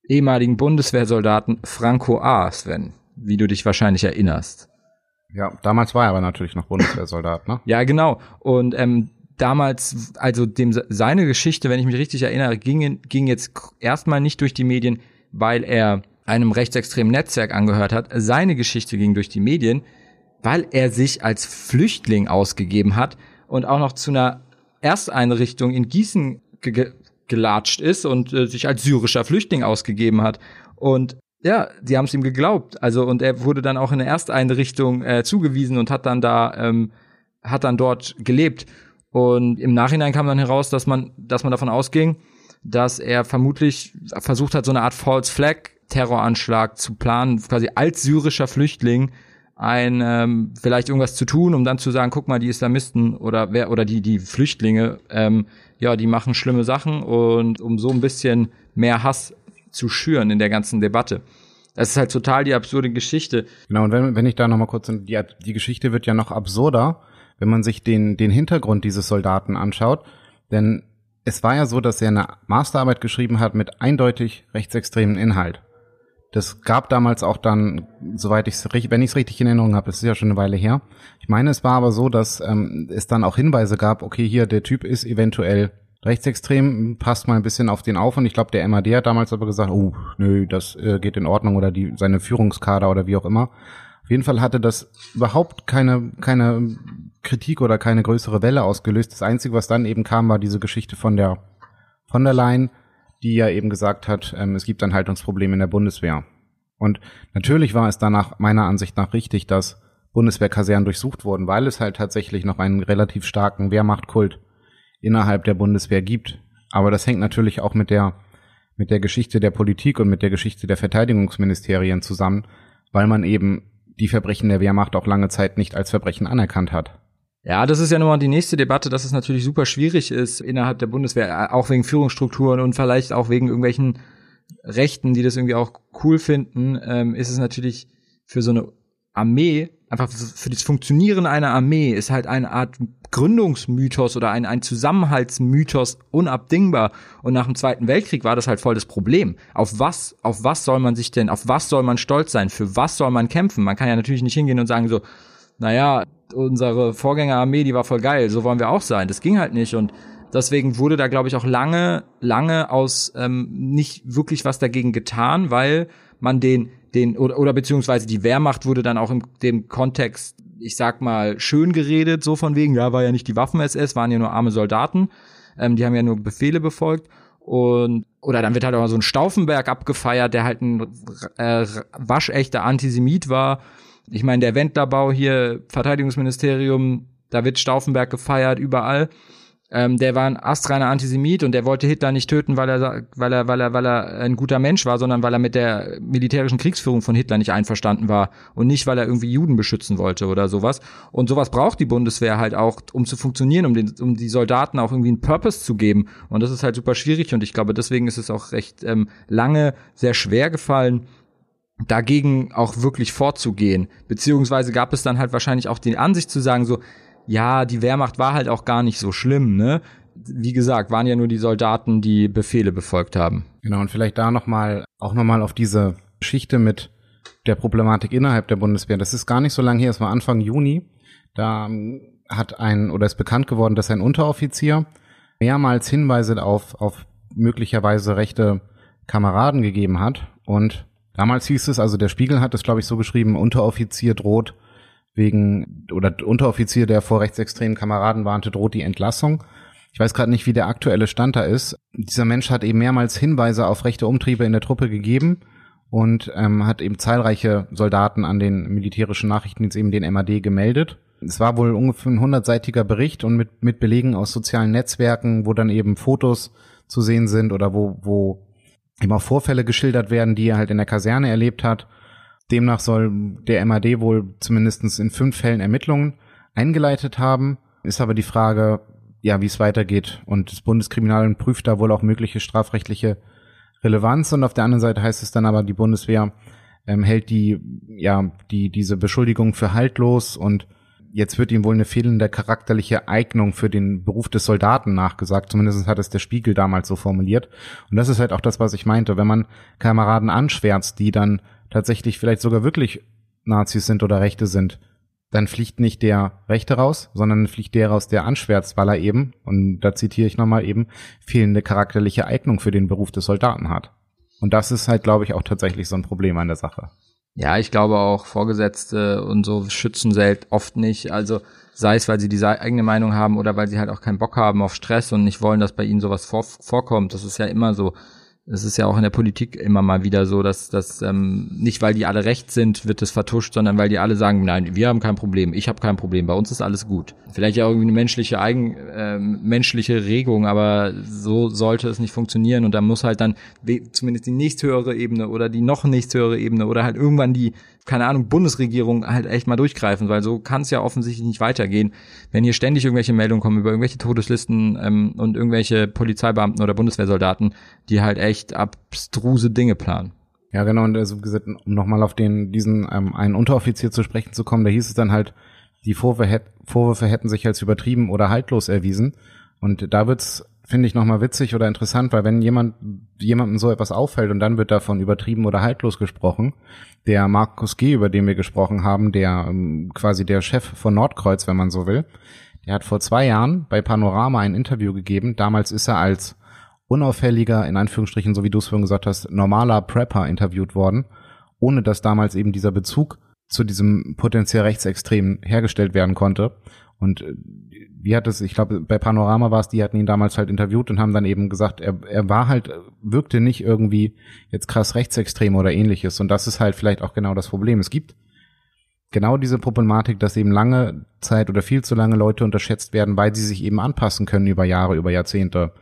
Speaker 3: ehemaligen Bundeswehrsoldaten Franco A. Sven, wie du dich wahrscheinlich erinnerst.
Speaker 2: Ja, damals war er aber natürlich noch Bundeswehrsoldat, ne?
Speaker 3: ja, genau. Und ähm, damals, also dem seine Geschichte, wenn ich mich richtig erinnere, ging, ging jetzt erstmal nicht durch die Medien, weil er einem rechtsextremen Netzwerk angehört hat. Seine Geschichte ging durch die Medien, weil er sich als Flüchtling ausgegeben hat und auch noch zu einer Ersteinrichtung in Gießen ge gelatscht ist und äh, sich als syrischer Flüchtling ausgegeben hat. Und ja, die haben es ihm geglaubt. Also und er wurde dann auch in eine Ersteinrichtung äh, zugewiesen und hat dann da ähm, hat dann dort gelebt. Und im Nachhinein kam dann heraus, dass man dass man davon ausging, dass er vermutlich versucht hat, so eine Art False Flag Terroranschlag zu planen, quasi als syrischer Flüchtling ein ähm, vielleicht irgendwas zu tun, um dann zu sagen, guck mal, die Islamisten oder wer oder die die Flüchtlinge, ähm, ja, die machen schlimme Sachen und um so ein bisschen mehr Hass zu schüren in der ganzen Debatte. Das ist halt total die absurde Geschichte.
Speaker 2: Genau, und wenn, wenn ich da nochmal kurz, die, die Geschichte wird ja noch absurder, wenn man sich den, den Hintergrund dieses Soldaten anschaut. Denn es war ja so, dass er eine Masterarbeit geschrieben hat mit eindeutig rechtsextremen Inhalt. Das gab damals auch dann, soweit ich es wenn ich es richtig in Erinnerung habe, das ist ja schon eine Weile her. Ich meine, es war aber so, dass ähm, es dann auch Hinweise gab, okay, hier, der Typ ist eventuell rechtsextrem, passt mal ein bisschen auf den auf und ich glaube, der MAD hat damals aber gesagt, oh, nö, das äh, geht in Ordnung oder die seine Führungskader oder wie auch immer. Auf jeden Fall hatte das überhaupt keine keine Kritik oder keine größere Welle ausgelöst. Das einzige, was dann eben kam, war diese Geschichte von der von der Leyen, die ja eben gesagt hat, ähm, es gibt ein Haltungsproblem in der Bundeswehr. Und natürlich war es danach meiner Ansicht nach richtig, dass Bundeswehrkasernen durchsucht wurden, weil es halt tatsächlich noch einen relativ starken Wehrmachtkult innerhalb der Bundeswehr gibt. Aber das hängt natürlich auch mit der, mit der Geschichte der Politik und mit der Geschichte der Verteidigungsministerien zusammen, weil man eben die Verbrechen der Wehrmacht auch lange Zeit nicht als Verbrechen anerkannt hat.
Speaker 3: Ja, das ist ja nochmal die nächste Debatte, dass es natürlich super schwierig ist innerhalb der Bundeswehr, auch wegen Führungsstrukturen und vielleicht auch wegen irgendwelchen Rechten, die das irgendwie auch cool finden, ähm, ist es natürlich für so eine Armee einfach für das Funktionieren einer Armee ist halt eine Art Gründungsmythos oder ein, ein Zusammenhaltsmythos unabdingbar. Und nach dem Zweiten Weltkrieg war das halt voll das Problem. Auf was, auf was soll man sich denn, auf was soll man stolz sein? Für was soll man kämpfen? Man kann ja natürlich nicht hingehen und sagen so, naja, unsere Vorgängerarmee, die war voll geil, so wollen wir auch sein. Das ging halt nicht und deswegen wurde da, glaube ich, auch lange, lange aus ähm, nicht wirklich was dagegen getan, weil man den den oder, oder beziehungsweise die Wehrmacht wurde dann auch in dem Kontext, ich sag mal, schön geredet, so von wegen, ja, war ja nicht die Waffen-SS, waren ja nur arme Soldaten, ähm, die haben ja nur Befehle befolgt und oder dann wird halt auch so ein Stauffenberg abgefeiert, der halt ein äh, waschechter Antisemit war. Ich meine, der Wendlerbau hier, Verteidigungsministerium, da wird Stauffenberg gefeiert überall. Ähm, der war ein astreiner Antisemit und der wollte Hitler nicht töten, weil er, weil er, weil er, weil er ein guter Mensch war, sondern weil er mit der militärischen Kriegsführung von Hitler nicht einverstanden war und nicht, weil er irgendwie Juden beschützen wollte oder sowas. Und sowas braucht die Bundeswehr halt auch, um zu funktionieren, um den, um die Soldaten auch irgendwie einen Purpose zu geben. Und das ist halt super schwierig und ich glaube, deswegen ist es auch recht ähm, lange sehr schwer gefallen, dagegen auch wirklich vorzugehen. Beziehungsweise gab es dann halt wahrscheinlich auch die Ansicht zu sagen, so, ja, die Wehrmacht war halt auch gar nicht so schlimm, ne? Wie gesagt, waren ja nur die Soldaten, die Befehle befolgt haben.
Speaker 2: Genau, und vielleicht da nochmal, auch nochmal auf diese Geschichte mit der Problematik innerhalb der Bundeswehr. Das ist gar nicht so lange her, es war Anfang Juni. Da ähm, hat ein, oder ist bekannt geworden, dass ein Unteroffizier mehrmals Hinweise auf, auf möglicherweise rechte Kameraden gegeben hat. Und damals hieß es, also der Spiegel hat es, glaube ich, so geschrieben, Unteroffizier droht wegen oder Unteroffizier, der vor rechtsextremen Kameraden warnte, droht die Entlassung. Ich weiß gerade nicht, wie der aktuelle Stand da ist. Dieser Mensch hat eben mehrmals Hinweise auf rechte Umtriebe in der Truppe gegeben und ähm, hat eben zahlreiche Soldaten an den militärischen Nachrichtendienst, eben den MAD, gemeldet. Es war wohl ungefähr ein hundertseitiger Bericht und mit, mit Belegen aus sozialen Netzwerken, wo dann eben Fotos zu sehen sind oder wo, wo eben auch Vorfälle geschildert werden, die er halt in der Kaserne erlebt hat. Demnach soll der MAD wohl zumindest in fünf Fällen Ermittlungen eingeleitet haben. Ist aber die Frage, ja, wie es weitergeht. Und das Bundeskriminalamt prüft da wohl auch mögliche strafrechtliche Relevanz. Und auf der anderen Seite heißt es dann aber, die Bundeswehr ähm, hält die, ja, die, diese Beschuldigung für haltlos und jetzt wird ihm wohl eine fehlende charakterliche Eignung für den Beruf des Soldaten nachgesagt. Zumindest hat es der Spiegel damals so formuliert. Und das ist halt auch das, was ich meinte. Wenn man Kameraden anschwärzt, die dann tatsächlich vielleicht sogar wirklich Nazis sind oder Rechte sind, dann fliegt nicht der Rechte raus, sondern fliegt der raus, der anschwärzt, weil er eben, und da zitiere ich nochmal eben, fehlende charakterliche Eignung für den Beruf des Soldaten hat. Und das ist halt, glaube ich, auch tatsächlich so ein Problem an der Sache.
Speaker 3: Ja, ich glaube auch Vorgesetzte und so schützen selbst oft nicht. Also sei es, weil sie die eigene Meinung haben oder weil sie halt auch keinen Bock haben auf Stress und nicht wollen, dass bei ihnen sowas vor vorkommt. Das ist ja immer so es ist ja auch in der Politik immer mal wieder so, dass das ähm, nicht, weil die alle recht sind, wird es vertuscht, sondern weil die alle sagen, nein, wir haben kein Problem, ich habe kein Problem, bei uns ist alles gut. Vielleicht ja irgendwie eine menschliche Eigen, äh, menschliche Regung, aber so sollte es nicht funktionieren und da muss halt dann zumindest die nächsthöhere Ebene oder die noch nächsthöhere Ebene oder halt irgendwann die keine Ahnung, Bundesregierung halt echt mal durchgreifen, weil so kann es ja offensichtlich nicht weitergehen, wenn hier ständig irgendwelche Meldungen kommen über irgendwelche Todeslisten ähm, und irgendwelche Polizeibeamten oder Bundeswehrsoldaten, die halt echt abstruse Dinge planen.
Speaker 2: Ja, genau, und also gesagt, um nochmal auf den, diesen ähm, einen Unteroffizier zu sprechen zu kommen, da hieß es dann halt, die Vorwürfe, Vorwürfe hätten sich als übertrieben oder haltlos erwiesen. Und da wird's finde ich nochmal witzig oder interessant, weil wenn jemand jemandem so etwas auffällt und dann wird davon übertrieben oder haltlos gesprochen, der Markus G., über den wir gesprochen haben, der ähm, quasi der Chef von Nordkreuz, wenn man so will, der hat vor zwei Jahren bei Panorama ein Interview gegeben. Damals ist er als unauffälliger, in Anführungsstrichen, so wie du es vorhin gesagt hast, normaler Prepper interviewt worden, ohne dass damals eben dieser Bezug zu diesem potenziell Rechtsextremen hergestellt werden konnte. Und äh, wie hat es, ich glaube, bei Panorama war es, die hatten ihn damals halt interviewt und haben dann eben gesagt, er, er war halt, wirkte nicht irgendwie jetzt krass rechtsextrem oder ähnliches. Und das ist halt vielleicht auch genau das Problem. Es gibt genau diese Problematik, dass eben lange Zeit oder viel zu lange Leute unterschätzt werden, weil sie sich eben anpassen können über Jahre, über Jahrzehnte.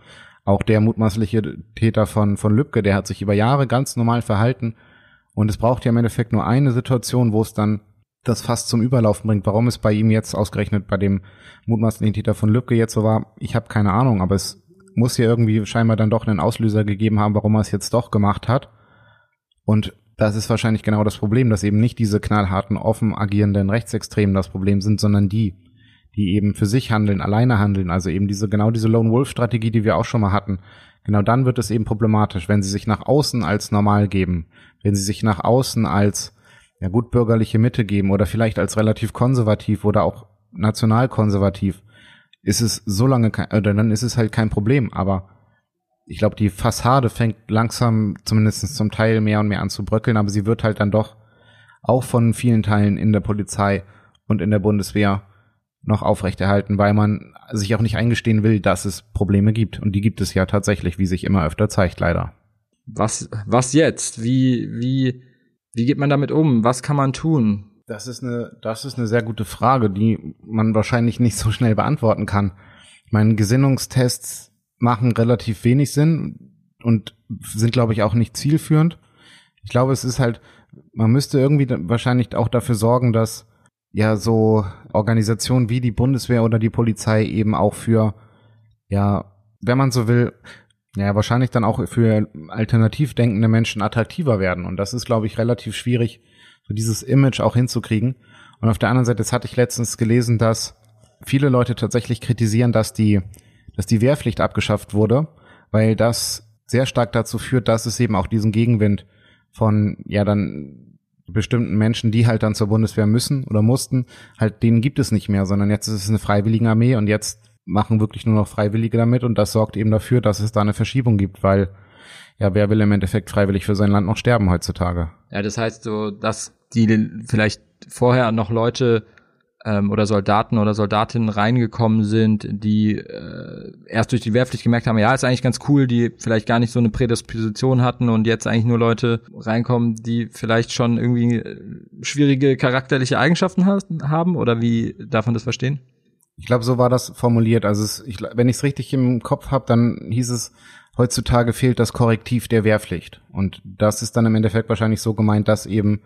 Speaker 2: Auch der mutmaßliche Täter von, von Lübcke, der hat sich über Jahre ganz normal verhalten. Und es braucht ja im Endeffekt nur eine Situation, wo es dann das fast zum Überlaufen bringt. Warum es bei ihm jetzt ausgerechnet bei dem mutmaßlichen Täter von Lübcke jetzt so war, ich habe keine Ahnung, aber es muss ja irgendwie scheinbar dann doch einen Auslöser gegeben haben, warum er es jetzt doch gemacht hat. Und das ist wahrscheinlich genau das Problem, dass eben nicht diese knallharten, offen agierenden Rechtsextremen das Problem sind, sondern die, die eben für sich handeln, alleine handeln, also eben diese, genau diese Lone Wolf Strategie, die wir auch schon mal hatten. Genau dann wird es eben problematisch, wenn sie sich nach außen als normal geben, wenn sie sich nach außen als ja gut bürgerliche Mitte geben oder vielleicht als relativ konservativ oder auch nationalkonservativ, ist es so lange kein, oder dann ist es halt kein Problem. Aber ich glaube, die Fassade fängt langsam, zumindest zum Teil mehr und mehr an zu bröckeln, aber sie wird halt dann doch auch von vielen Teilen in der Polizei und in der Bundeswehr noch aufrechterhalten, weil man sich auch nicht eingestehen will, dass es Probleme gibt. Und die gibt es ja tatsächlich, wie sich immer öfter zeigt, leider.
Speaker 3: Was, was jetzt? Wie, wie, wie geht man damit um? Was kann man tun?
Speaker 2: Das ist eine, das ist eine sehr gute Frage, die man wahrscheinlich nicht so schnell beantworten kann. Ich meine, Gesinnungstests machen relativ wenig Sinn und sind, glaube ich, auch nicht zielführend. Ich glaube, es ist halt, man müsste irgendwie wahrscheinlich auch dafür sorgen, dass ja so Organisationen wie die Bundeswehr oder die Polizei eben auch für, ja, wenn man so will, ja, wahrscheinlich dann auch für alternativ denkende Menschen attraktiver werden. Und das ist, glaube ich, relativ schwierig, so dieses Image auch hinzukriegen. Und auf der anderen Seite, das hatte ich letztens gelesen, dass viele Leute tatsächlich kritisieren, dass die, dass die Wehrpflicht abgeschafft wurde, weil das sehr stark dazu führt, dass es eben auch diesen Gegenwind von, ja, dann bestimmten Menschen, die halt dann zur Bundeswehr müssen oder mussten, halt denen gibt es nicht mehr, sondern jetzt ist es eine Freiwilligenarmee und jetzt machen wirklich nur noch Freiwillige damit und das sorgt eben dafür, dass es da eine Verschiebung gibt, weil ja, wer will im Endeffekt freiwillig für sein Land noch sterben heutzutage?
Speaker 3: Ja, das heißt so, dass die vielleicht vorher noch Leute ähm, oder Soldaten oder Soldatinnen reingekommen sind, die äh, erst durch die Wehrpflicht gemerkt haben, ja, ist eigentlich ganz cool, die vielleicht gar nicht so eine Prädisposition hatten und jetzt eigentlich nur Leute reinkommen, die vielleicht schon irgendwie äh, schwierige charakterliche Eigenschaften haben oder wie darf man das verstehen?
Speaker 2: Ich glaube, so war das formuliert. Also es, ich, wenn ich es richtig im Kopf habe, dann hieß es, heutzutage fehlt das Korrektiv der Wehrpflicht. Und das ist dann im Endeffekt wahrscheinlich so gemeint, dass eben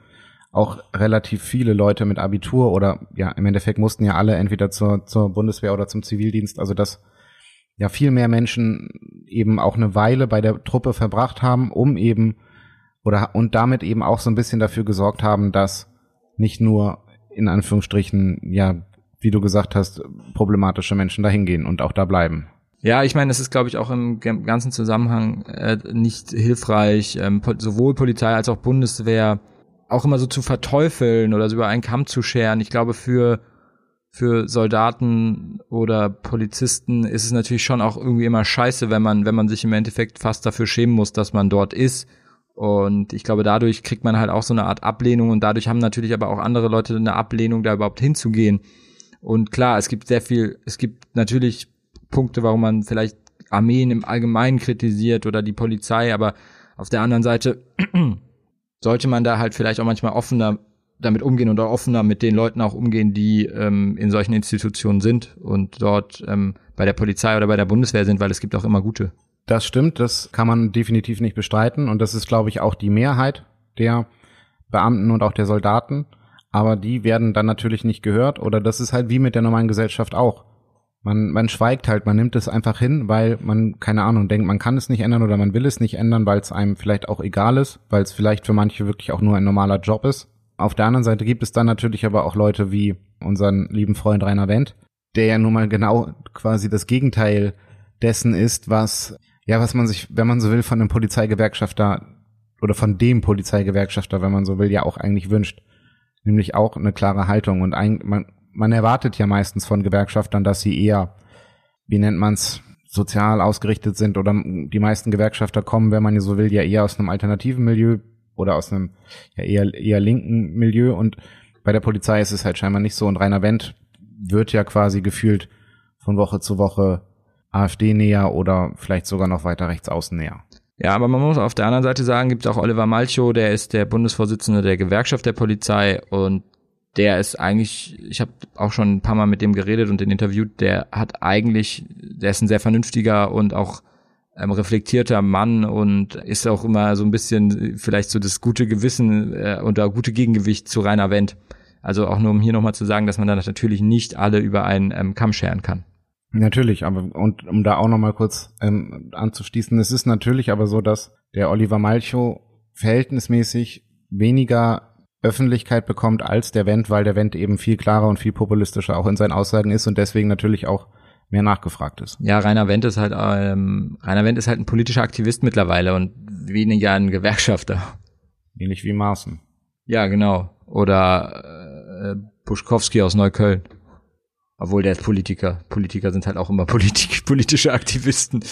Speaker 2: auch relativ viele Leute mit Abitur oder ja, im Endeffekt mussten ja alle entweder zur, zur Bundeswehr oder zum Zivildienst, also dass ja viel mehr Menschen eben auch eine Weile bei der Truppe verbracht haben, um eben oder und damit eben auch so ein bisschen dafür gesorgt haben, dass nicht nur in Anführungsstrichen ja wie du gesagt hast, problematische Menschen dahin gehen und auch da bleiben.
Speaker 3: Ja, ich meine, es ist, glaube ich, auch im ganzen Zusammenhang äh, nicht hilfreich, ähm, sowohl Polizei als auch Bundeswehr auch immer so zu verteufeln oder so über einen Kamm zu scheren. Ich glaube, für für Soldaten oder Polizisten ist es natürlich schon auch irgendwie immer scheiße, wenn man, wenn man sich im Endeffekt fast dafür schämen muss, dass man dort ist. Und ich glaube, dadurch kriegt man halt auch so eine Art Ablehnung und dadurch haben natürlich aber auch andere Leute eine Ablehnung, da überhaupt hinzugehen. Und klar, es gibt sehr viel, es gibt natürlich Punkte, warum man vielleicht Armeen im Allgemeinen kritisiert oder die Polizei, aber auf der anderen Seite sollte man da halt vielleicht auch manchmal offener damit umgehen oder offener mit den Leuten auch umgehen, die ähm, in solchen Institutionen sind und dort ähm, bei der Polizei oder bei der Bundeswehr sind, weil es gibt auch immer gute.
Speaker 2: Das stimmt, das kann man definitiv nicht bestreiten und das ist, glaube ich, auch die Mehrheit der Beamten und auch der Soldaten aber die werden dann natürlich nicht gehört oder das ist halt wie mit der normalen Gesellschaft auch. Man, man schweigt halt, man nimmt es einfach hin, weil man, keine Ahnung, denkt, man kann es nicht ändern oder man will es nicht ändern, weil es einem vielleicht auch egal ist, weil es vielleicht für manche wirklich auch nur ein normaler Job ist. Auf der anderen Seite gibt es dann natürlich aber auch Leute wie unseren lieben Freund Rainer Wendt, der ja nun mal genau quasi das Gegenteil dessen ist, was, ja, was man sich, wenn man so will, von einem Polizeigewerkschafter oder von dem Polizeigewerkschafter, wenn man so will, ja auch eigentlich wünscht. Nämlich auch eine klare Haltung. Und ein, man, man erwartet ja meistens von Gewerkschaftern, dass sie eher, wie nennt man's, sozial ausgerichtet sind oder die meisten Gewerkschafter kommen, wenn man so will, ja eher aus einem alternativen Milieu oder aus einem ja eher, eher linken Milieu und bei der Polizei ist es halt scheinbar nicht so und Rainer Wendt wird ja quasi gefühlt von Woche zu Woche AfD näher oder vielleicht sogar noch weiter rechts außen näher.
Speaker 3: Ja, aber man muss auf der anderen Seite sagen, gibt es auch Oliver Malchow, der ist der Bundesvorsitzende der Gewerkschaft der Polizei und der ist eigentlich, ich habe auch schon ein paar Mal mit dem geredet und den interviewt, der hat eigentlich, der ist ein sehr vernünftiger und auch ähm, reflektierter Mann und ist auch immer so ein bisschen vielleicht so das gute Gewissen äh, oder gute Gegengewicht zu Rainer Wendt. Also auch nur um hier nochmal zu sagen, dass man da natürlich nicht alle über einen ähm, Kamm scheren kann.
Speaker 2: Natürlich, aber und um da auch nochmal kurz ähm, anzuschließen, es ist natürlich aber so, dass der Oliver Malchow verhältnismäßig weniger Öffentlichkeit bekommt als der Wendt, weil der Wendt eben viel klarer und viel populistischer auch in seinen Aussagen ist und deswegen natürlich auch mehr nachgefragt ist.
Speaker 3: Ja, Rainer Wendt ist halt ähm, Rainer Wendt ist halt ein politischer Aktivist mittlerweile und weniger ein Gewerkschafter.
Speaker 2: Ähnlich wie Maaßen.
Speaker 3: Ja, genau. Oder äh, Buschkowski aus Neukölln. Obwohl der ist Politiker. Politiker sind halt auch immer Politik, politische Aktivisten.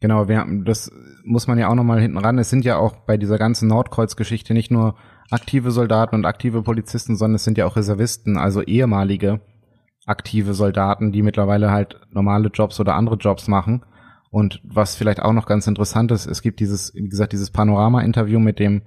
Speaker 2: Genau, wir haben, das muss man ja auch nochmal hinten ran. Es sind ja auch bei dieser ganzen Nordkreuz-Geschichte nicht nur aktive Soldaten und aktive Polizisten, sondern es sind ja auch Reservisten, also ehemalige aktive Soldaten, die mittlerweile halt normale Jobs oder andere Jobs machen. Und was vielleicht auch noch ganz interessant ist, es gibt dieses, wie gesagt, dieses Panorama-Interview mit dem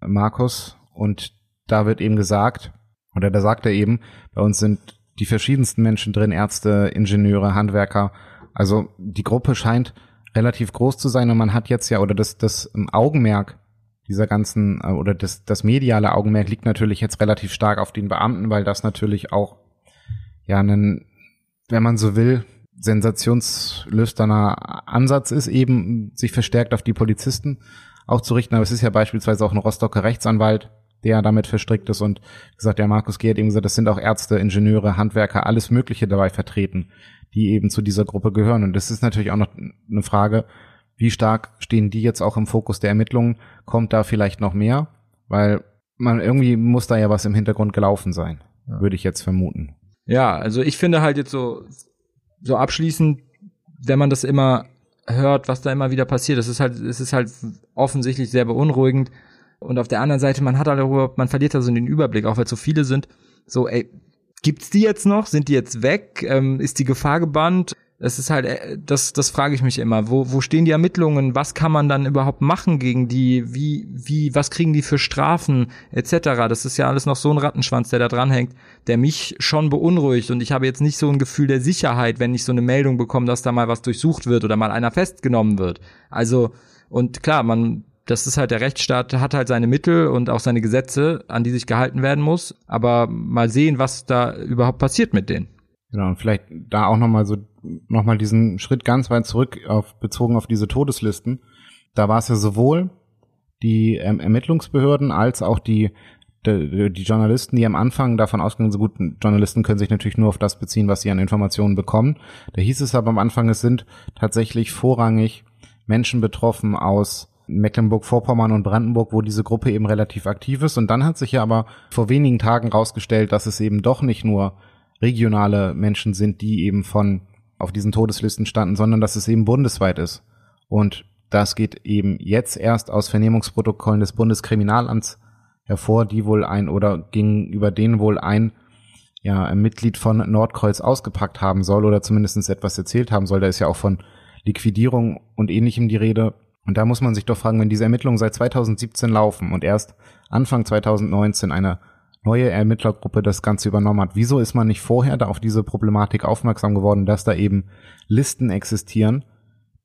Speaker 2: Markus und da wird eben gesagt, oder da sagt er eben, bei uns sind die verschiedensten Menschen drin, Ärzte, Ingenieure, Handwerker. Also die Gruppe scheint relativ groß zu sein und man hat jetzt ja, oder das, das Augenmerk dieser ganzen äh, oder das, das mediale Augenmerk liegt natürlich jetzt relativ stark auf den Beamten, weil das natürlich auch ja ein, wenn man so will, sensationslüsterner Ansatz ist, eben sich verstärkt auf die Polizisten auch zu richten. Aber es ist ja beispielsweise auch ein Rostocker Rechtsanwalt, der damit verstrickt ist und gesagt, der Markus G. hat eben gesagt, das sind auch Ärzte, Ingenieure, Handwerker, alles Mögliche dabei vertreten, die eben zu dieser Gruppe gehören. Und das ist natürlich auch noch eine Frage, wie stark stehen die jetzt auch im Fokus der Ermittlungen? Kommt da vielleicht noch mehr? Weil man irgendwie muss da ja was im Hintergrund gelaufen sein, ja. würde ich jetzt vermuten.
Speaker 3: Ja, also ich finde halt jetzt so, so abschließend, wenn man das immer hört, was da immer wieder passiert, das ist halt, es ist halt offensichtlich sehr beunruhigend. Und auf der anderen Seite, man hat halt überhaupt, man verliert da so den Überblick, auch weil so viele sind. So, ey, gibt's die jetzt noch? Sind die jetzt weg? Ähm, ist die Gefahr gebannt? Es ist halt, äh, das, das frage ich mich immer. Wo, wo stehen die Ermittlungen? Was kann man dann überhaupt machen gegen die? Wie, wie, was kriegen die für Strafen etc.? Das ist ja alles noch so ein Rattenschwanz, der da dranhängt, der mich schon beunruhigt. Und ich habe jetzt nicht so ein Gefühl der Sicherheit, wenn ich so eine Meldung bekomme, dass da mal was durchsucht wird oder mal einer festgenommen wird. Also, und klar, man, das ist halt der Rechtsstaat, hat halt seine Mittel und auch seine Gesetze, an die sich gehalten werden muss. Aber mal sehen, was da überhaupt passiert mit denen.
Speaker 2: Genau, und vielleicht da auch nochmal so, nochmal diesen Schritt ganz weit zurück auf, bezogen auf diese Todeslisten. Da war es ja sowohl die ähm, Ermittlungsbehörden als auch die, die, die Journalisten, die am Anfang davon ausgingen, so gut, Journalisten können sich natürlich nur auf das beziehen, was sie an Informationen bekommen. Da hieß es aber am Anfang, es sind tatsächlich vorrangig Menschen betroffen aus Mecklenburg-Vorpommern und Brandenburg, wo diese Gruppe eben relativ aktiv ist. Und dann hat sich ja aber vor wenigen Tagen rausgestellt, dass es eben doch nicht nur regionale Menschen sind, die eben von auf diesen Todeslisten standen, sondern dass es eben bundesweit ist. Und das geht eben jetzt erst aus Vernehmungsprotokollen des Bundeskriminalamts hervor, die wohl ein oder ging über den wohl ein ja, ein Mitglied von Nordkreuz ausgepackt haben soll oder zumindest etwas erzählt haben soll. Da ist ja auch von Liquidierung und ähnlichem die Rede. Und da muss man sich doch fragen, wenn diese Ermittlungen seit 2017 laufen und erst Anfang 2019 eine neue Ermittlergruppe das Ganze übernommen hat. Wieso ist man nicht vorher da auf diese Problematik aufmerksam geworden, dass da eben Listen existieren,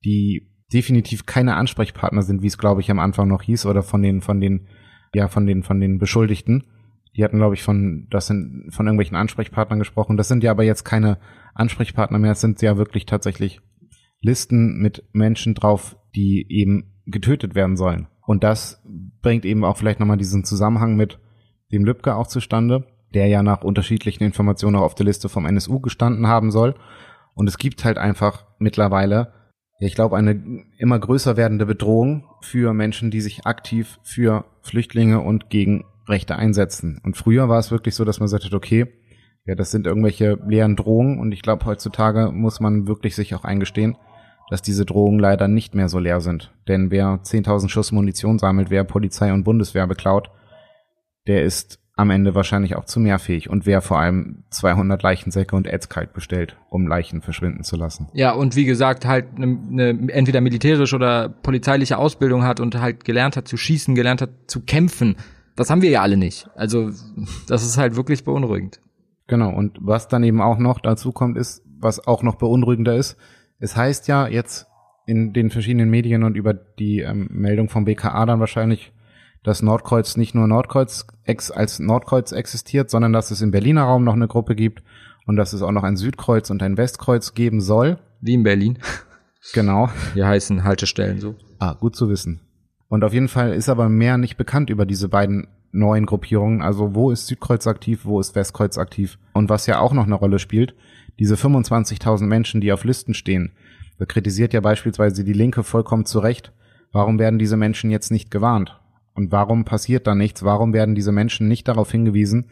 Speaker 2: die definitiv keine Ansprechpartner sind, wie es glaube ich am Anfang noch hieß, oder von den, von den, ja, von den, von den Beschuldigten. Die hatten, glaube ich, von, das sind, von irgendwelchen Ansprechpartnern gesprochen. Das sind ja aber jetzt keine Ansprechpartner mehr. Es sind ja wirklich tatsächlich Listen mit Menschen drauf, die eben getötet werden sollen. Und das bringt eben auch vielleicht nochmal diesen Zusammenhang mit, dem Lübcke auch zustande, der ja nach unterschiedlichen Informationen auch auf der Liste vom NSU gestanden haben soll. Und es gibt halt einfach mittlerweile ich glaube, eine immer größer werdende Bedrohung für Menschen, die sich aktiv für Flüchtlinge und gegen Rechte einsetzen. Und früher war es wirklich so, dass man sagt, okay, ja, das sind irgendwelche leeren Drohungen und ich glaube, heutzutage muss man wirklich sich auch eingestehen, dass diese Drohungen leider nicht mehr so leer sind. Denn wer 10.000 Schuss Munition sammelt, wer Polizei und Bundeswehr beklaut, der ist am Ende wahrscheinlich auch zu mehr fähig und wer vor allem 200 Leichensäcke und Ätzkalt bestellt, um Leichen verschwinden zu lassen.
Speaker 3: Ja, und wie gesagt, halt eine ne, entweder militärische oder polizeiliche Ausbildung hat und halt gelernt hat zu schießen, gelernt hat zu kämpfen. Das haben wir ja alle nicht. Also, das ist halt wirklich beunruhigend.
Speaker 2: Genau, und was dann eben auch noch dazu kommt, ist, was auch noch beunruhigender ist, es heißt ja jetzt in den verschiedenen Medien und über die ähm, Meldung vom BKA dann wahrscheinlich, dass Nordkreuz nicht nur Nordkreuz ex als Nordkreuz existiert, sondern dass es im Berliner Raum noch eine Gruppe gibt und dass es auch noch ein Südkreuz und ein Westkreuz geben soll.
Speaker 3: Wie in Berlin.
Speaker 2: Genau.
Speaker 3: Hier heißen Haltestellen so.
Speaker 2: Ah, gut zu wissen. Und auf jeden Fall ist aber mehr nicht bekannt über diese beiden neuen Gruppierungen. Also wo ist Südkreuz aktiv, wo ist Westkreuz aktiv? Und was ja auch noch eine Rolle spielt, diese 25.000 Menschen, die auf Listen stehen. Da kritisiert ja beispielsweise die Linke vollkommen zu Recht. Warum werden diese Menschen jetzt nicht gewarnt? Und warum passiert da nichts? Warum werden diese Menschen nicht darauf hingewiesen,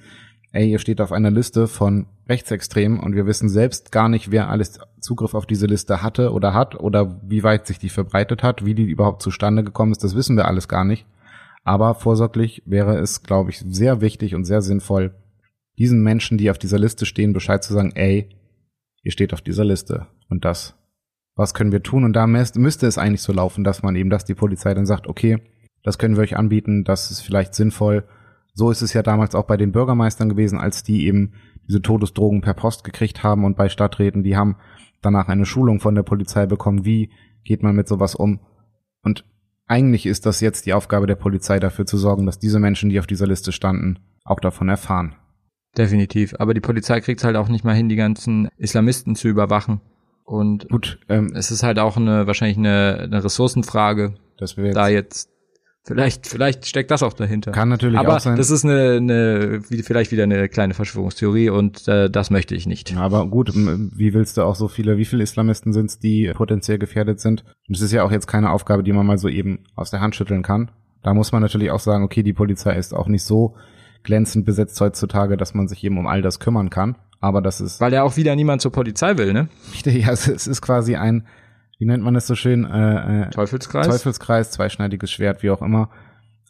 Speaker 2: ey, ihr steht auf einer Liste von Rechtsextremen und wir wissen selbst gar nicht, wer alles Zugriff auf diese Liste hatte oder hat oder wie weit sich die verbreitet hat, wie die überhaupt zustande gekommen ist, das wissen wir alles gar nicht. Aber vorsorglich wäre es, glaube ich, sehr wichtig und sehr sinnvoll, diesen Menschen, die auf dieser Liste stehen, Bescheid zu sagen, ey, ihr steht auf dieser Liste und das, was können wir tun? Und da müsste es eigentlich so laufen, dass man eben, dass die Polizei dann sagt, okay, das können wir euch anbieten, das ist vielleicht sinnvoll. So ist es ja damals auch bei den Bürgermeistern gewesen, als die eben diese Todesdrogen per Post gekriegt haben und bei Stadträten, die haben danach eine Schulung von der Polizei bekommen, wie geht man mit sowas um. Und eigentlich ist das jetzt die Aufgabe der Polizei dafür zu sorgen, dass diese Menschen, die auf dieser Liste standen, auch davon erfahren.
Speaker 3: Definitiv. Aber die Polizei kriegt halt auch nicht mal hin, die ganzen Islamisten zu überwachen. Und Gut, ähm, es ist halt auch eine wahrscheinlich eine, eine Ressourcenfrage, dass wir jetzt da jetzt Vielleicht, vielleicht steckt das auch dahinter.
Speaker 2: Kann natürlich aber auch sein.
Speaker 3: Das ist eine, eine vielleicht wieder eine kleine Verschwörungstheorie und äh, das möchte ich nicht.
Speaker 2: Aber gut, wie willst du auch so viele, wie viele Islamisten sind es, die potenziell gefährdet sind? Und es ist ja auch jetzt keine Aufgabe, die man mal so eben aus der Hand schütteln kann. Da muss man natürlich auch sagen, okay, die Polizei ist auch nicht so glänzend besetzt heutzutage, dass man sich eben um all das kümmern kann. Aber das ist.
Speaker 3: Weil ja auch wieder niemand zur Polizei will, ne?
Speaker 2: Richtig, ja, es ist quasi ein wie nennt man das so schön? Äh,
Speaker 3: äh, Teufelskreis?
Speaker 2: Teufelskreis, zweischneidiges Schwert, wie auch immer.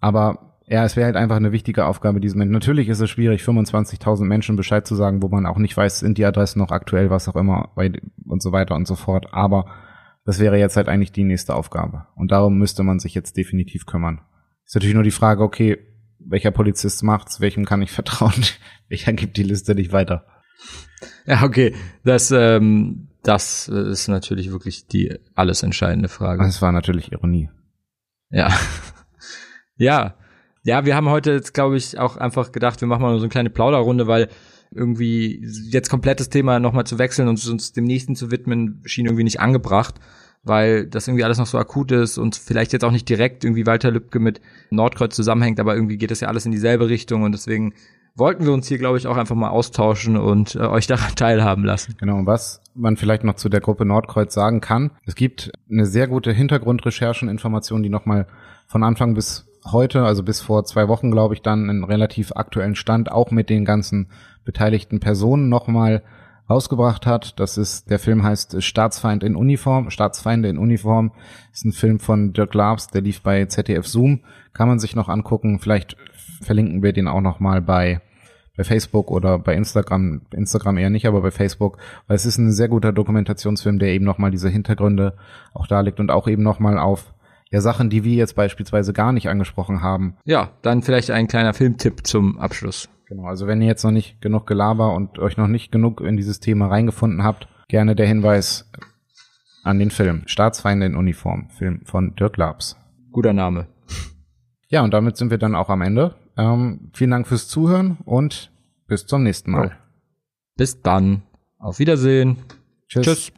Speaker 2: Aber ja, es wäre halt einfach eine wichtige Aufgabe diesem Menschen. Natürlich ist es schwierig, 25.000 Menschen Bescheid zu sagen, wo man auch nicht weiß, sind die Adressen noch aktuell, was auch immer, und so weiter und so fort. Aber das wäre jetzt halt eigentlich die nächste Aufgabe. Und darum müsste man sich jetzt definitiv kümmern. Ist natürlich nur die Frage, okay, welcher Polizist macht's, welchem kann ich vertrauen, welcher gibt die Liste nicht weiter.
Speaker 3: Ja, okay. Das, ähm, das ist natürlich wirklich die alles entscheidende Frage.
Speaker 2: Das war natürlich Ironie.
Speaker 3: Ja. ja. Ja, wir haben heute jetzt, glaube ich, auch einfach gedacht, wir machen mal so eine kleine Plauderrunde, weil irgendwie jetzt komplettes Thema nochmal zu wechseln und uns dem nächsten zu widmen, schien irgendwie nicht angebracht, weil das irgendwie alles noch so akut ist und vielleicht jetzt auch nicht direkt irgendwie Walter Lübcke mit Nordkreuz zusammenhängt, aber irgendwie geht das ja alles in dieselbe Richtung und deswegen wollten wir uns hier, glaube ich, auch einfach mal austauschen und äh, euch daran teilhaben lassen.
Speaker 2: Genau, was man vielleicht noch zu der Gruppe Nordkreuz sagen kann. Es gibt eine sehr gute Hintergrundrecherche und Informationen, die nochmal von Anfang bis heute, also bis vor zwei Wochen, glaube ich, dann einen relativ aktuellen Stand auch mit den ganzen beteiligten Personen nochmal rausgebracht hat. Das ist, der Film heißt Staatsfeind in Uniform. Staatsfeinde in Uniform ist ein Film von Dirk Labs, der lief bei ZDF Zoom. Kann man sich noch angucken. Vielleicht verlinken wir den auch noch mal bei bei Facebook oder bei Instagram, Instagram eher nicht, aber bei Facebook, weil es ist ein sehr guter Dokumentationsfilm, der eben nochmal diese Hintergründe auch darlegt und auch eben nochmal auf ja Sachen, die wir jetzt beispielsweise gar nicht angesprochen haben.
Speaker 3: Ja, dann vielleicht ein kleiner Filmtipp zum Abschluss.
Speaker 2: Genau, also wenn ihr jetzt noch nicht genug Gelaber und euch noch nicht genug in dieses Thema reingefunden habt, gerne der Hinweis an den Film Staatsfeinde in Uniform, Film von Dirk Labs.
Speaker 3: Guter Name.
Speaker 2: Ja, und damit sind wir dann auch am Ende. Ähm, vielen Dank fürs Zuhören und bis zum nächsten Mal.
Speaker 3: Bis dann. Auf Wiedersehen.
Speaker 2: Tschüss. Tschüss.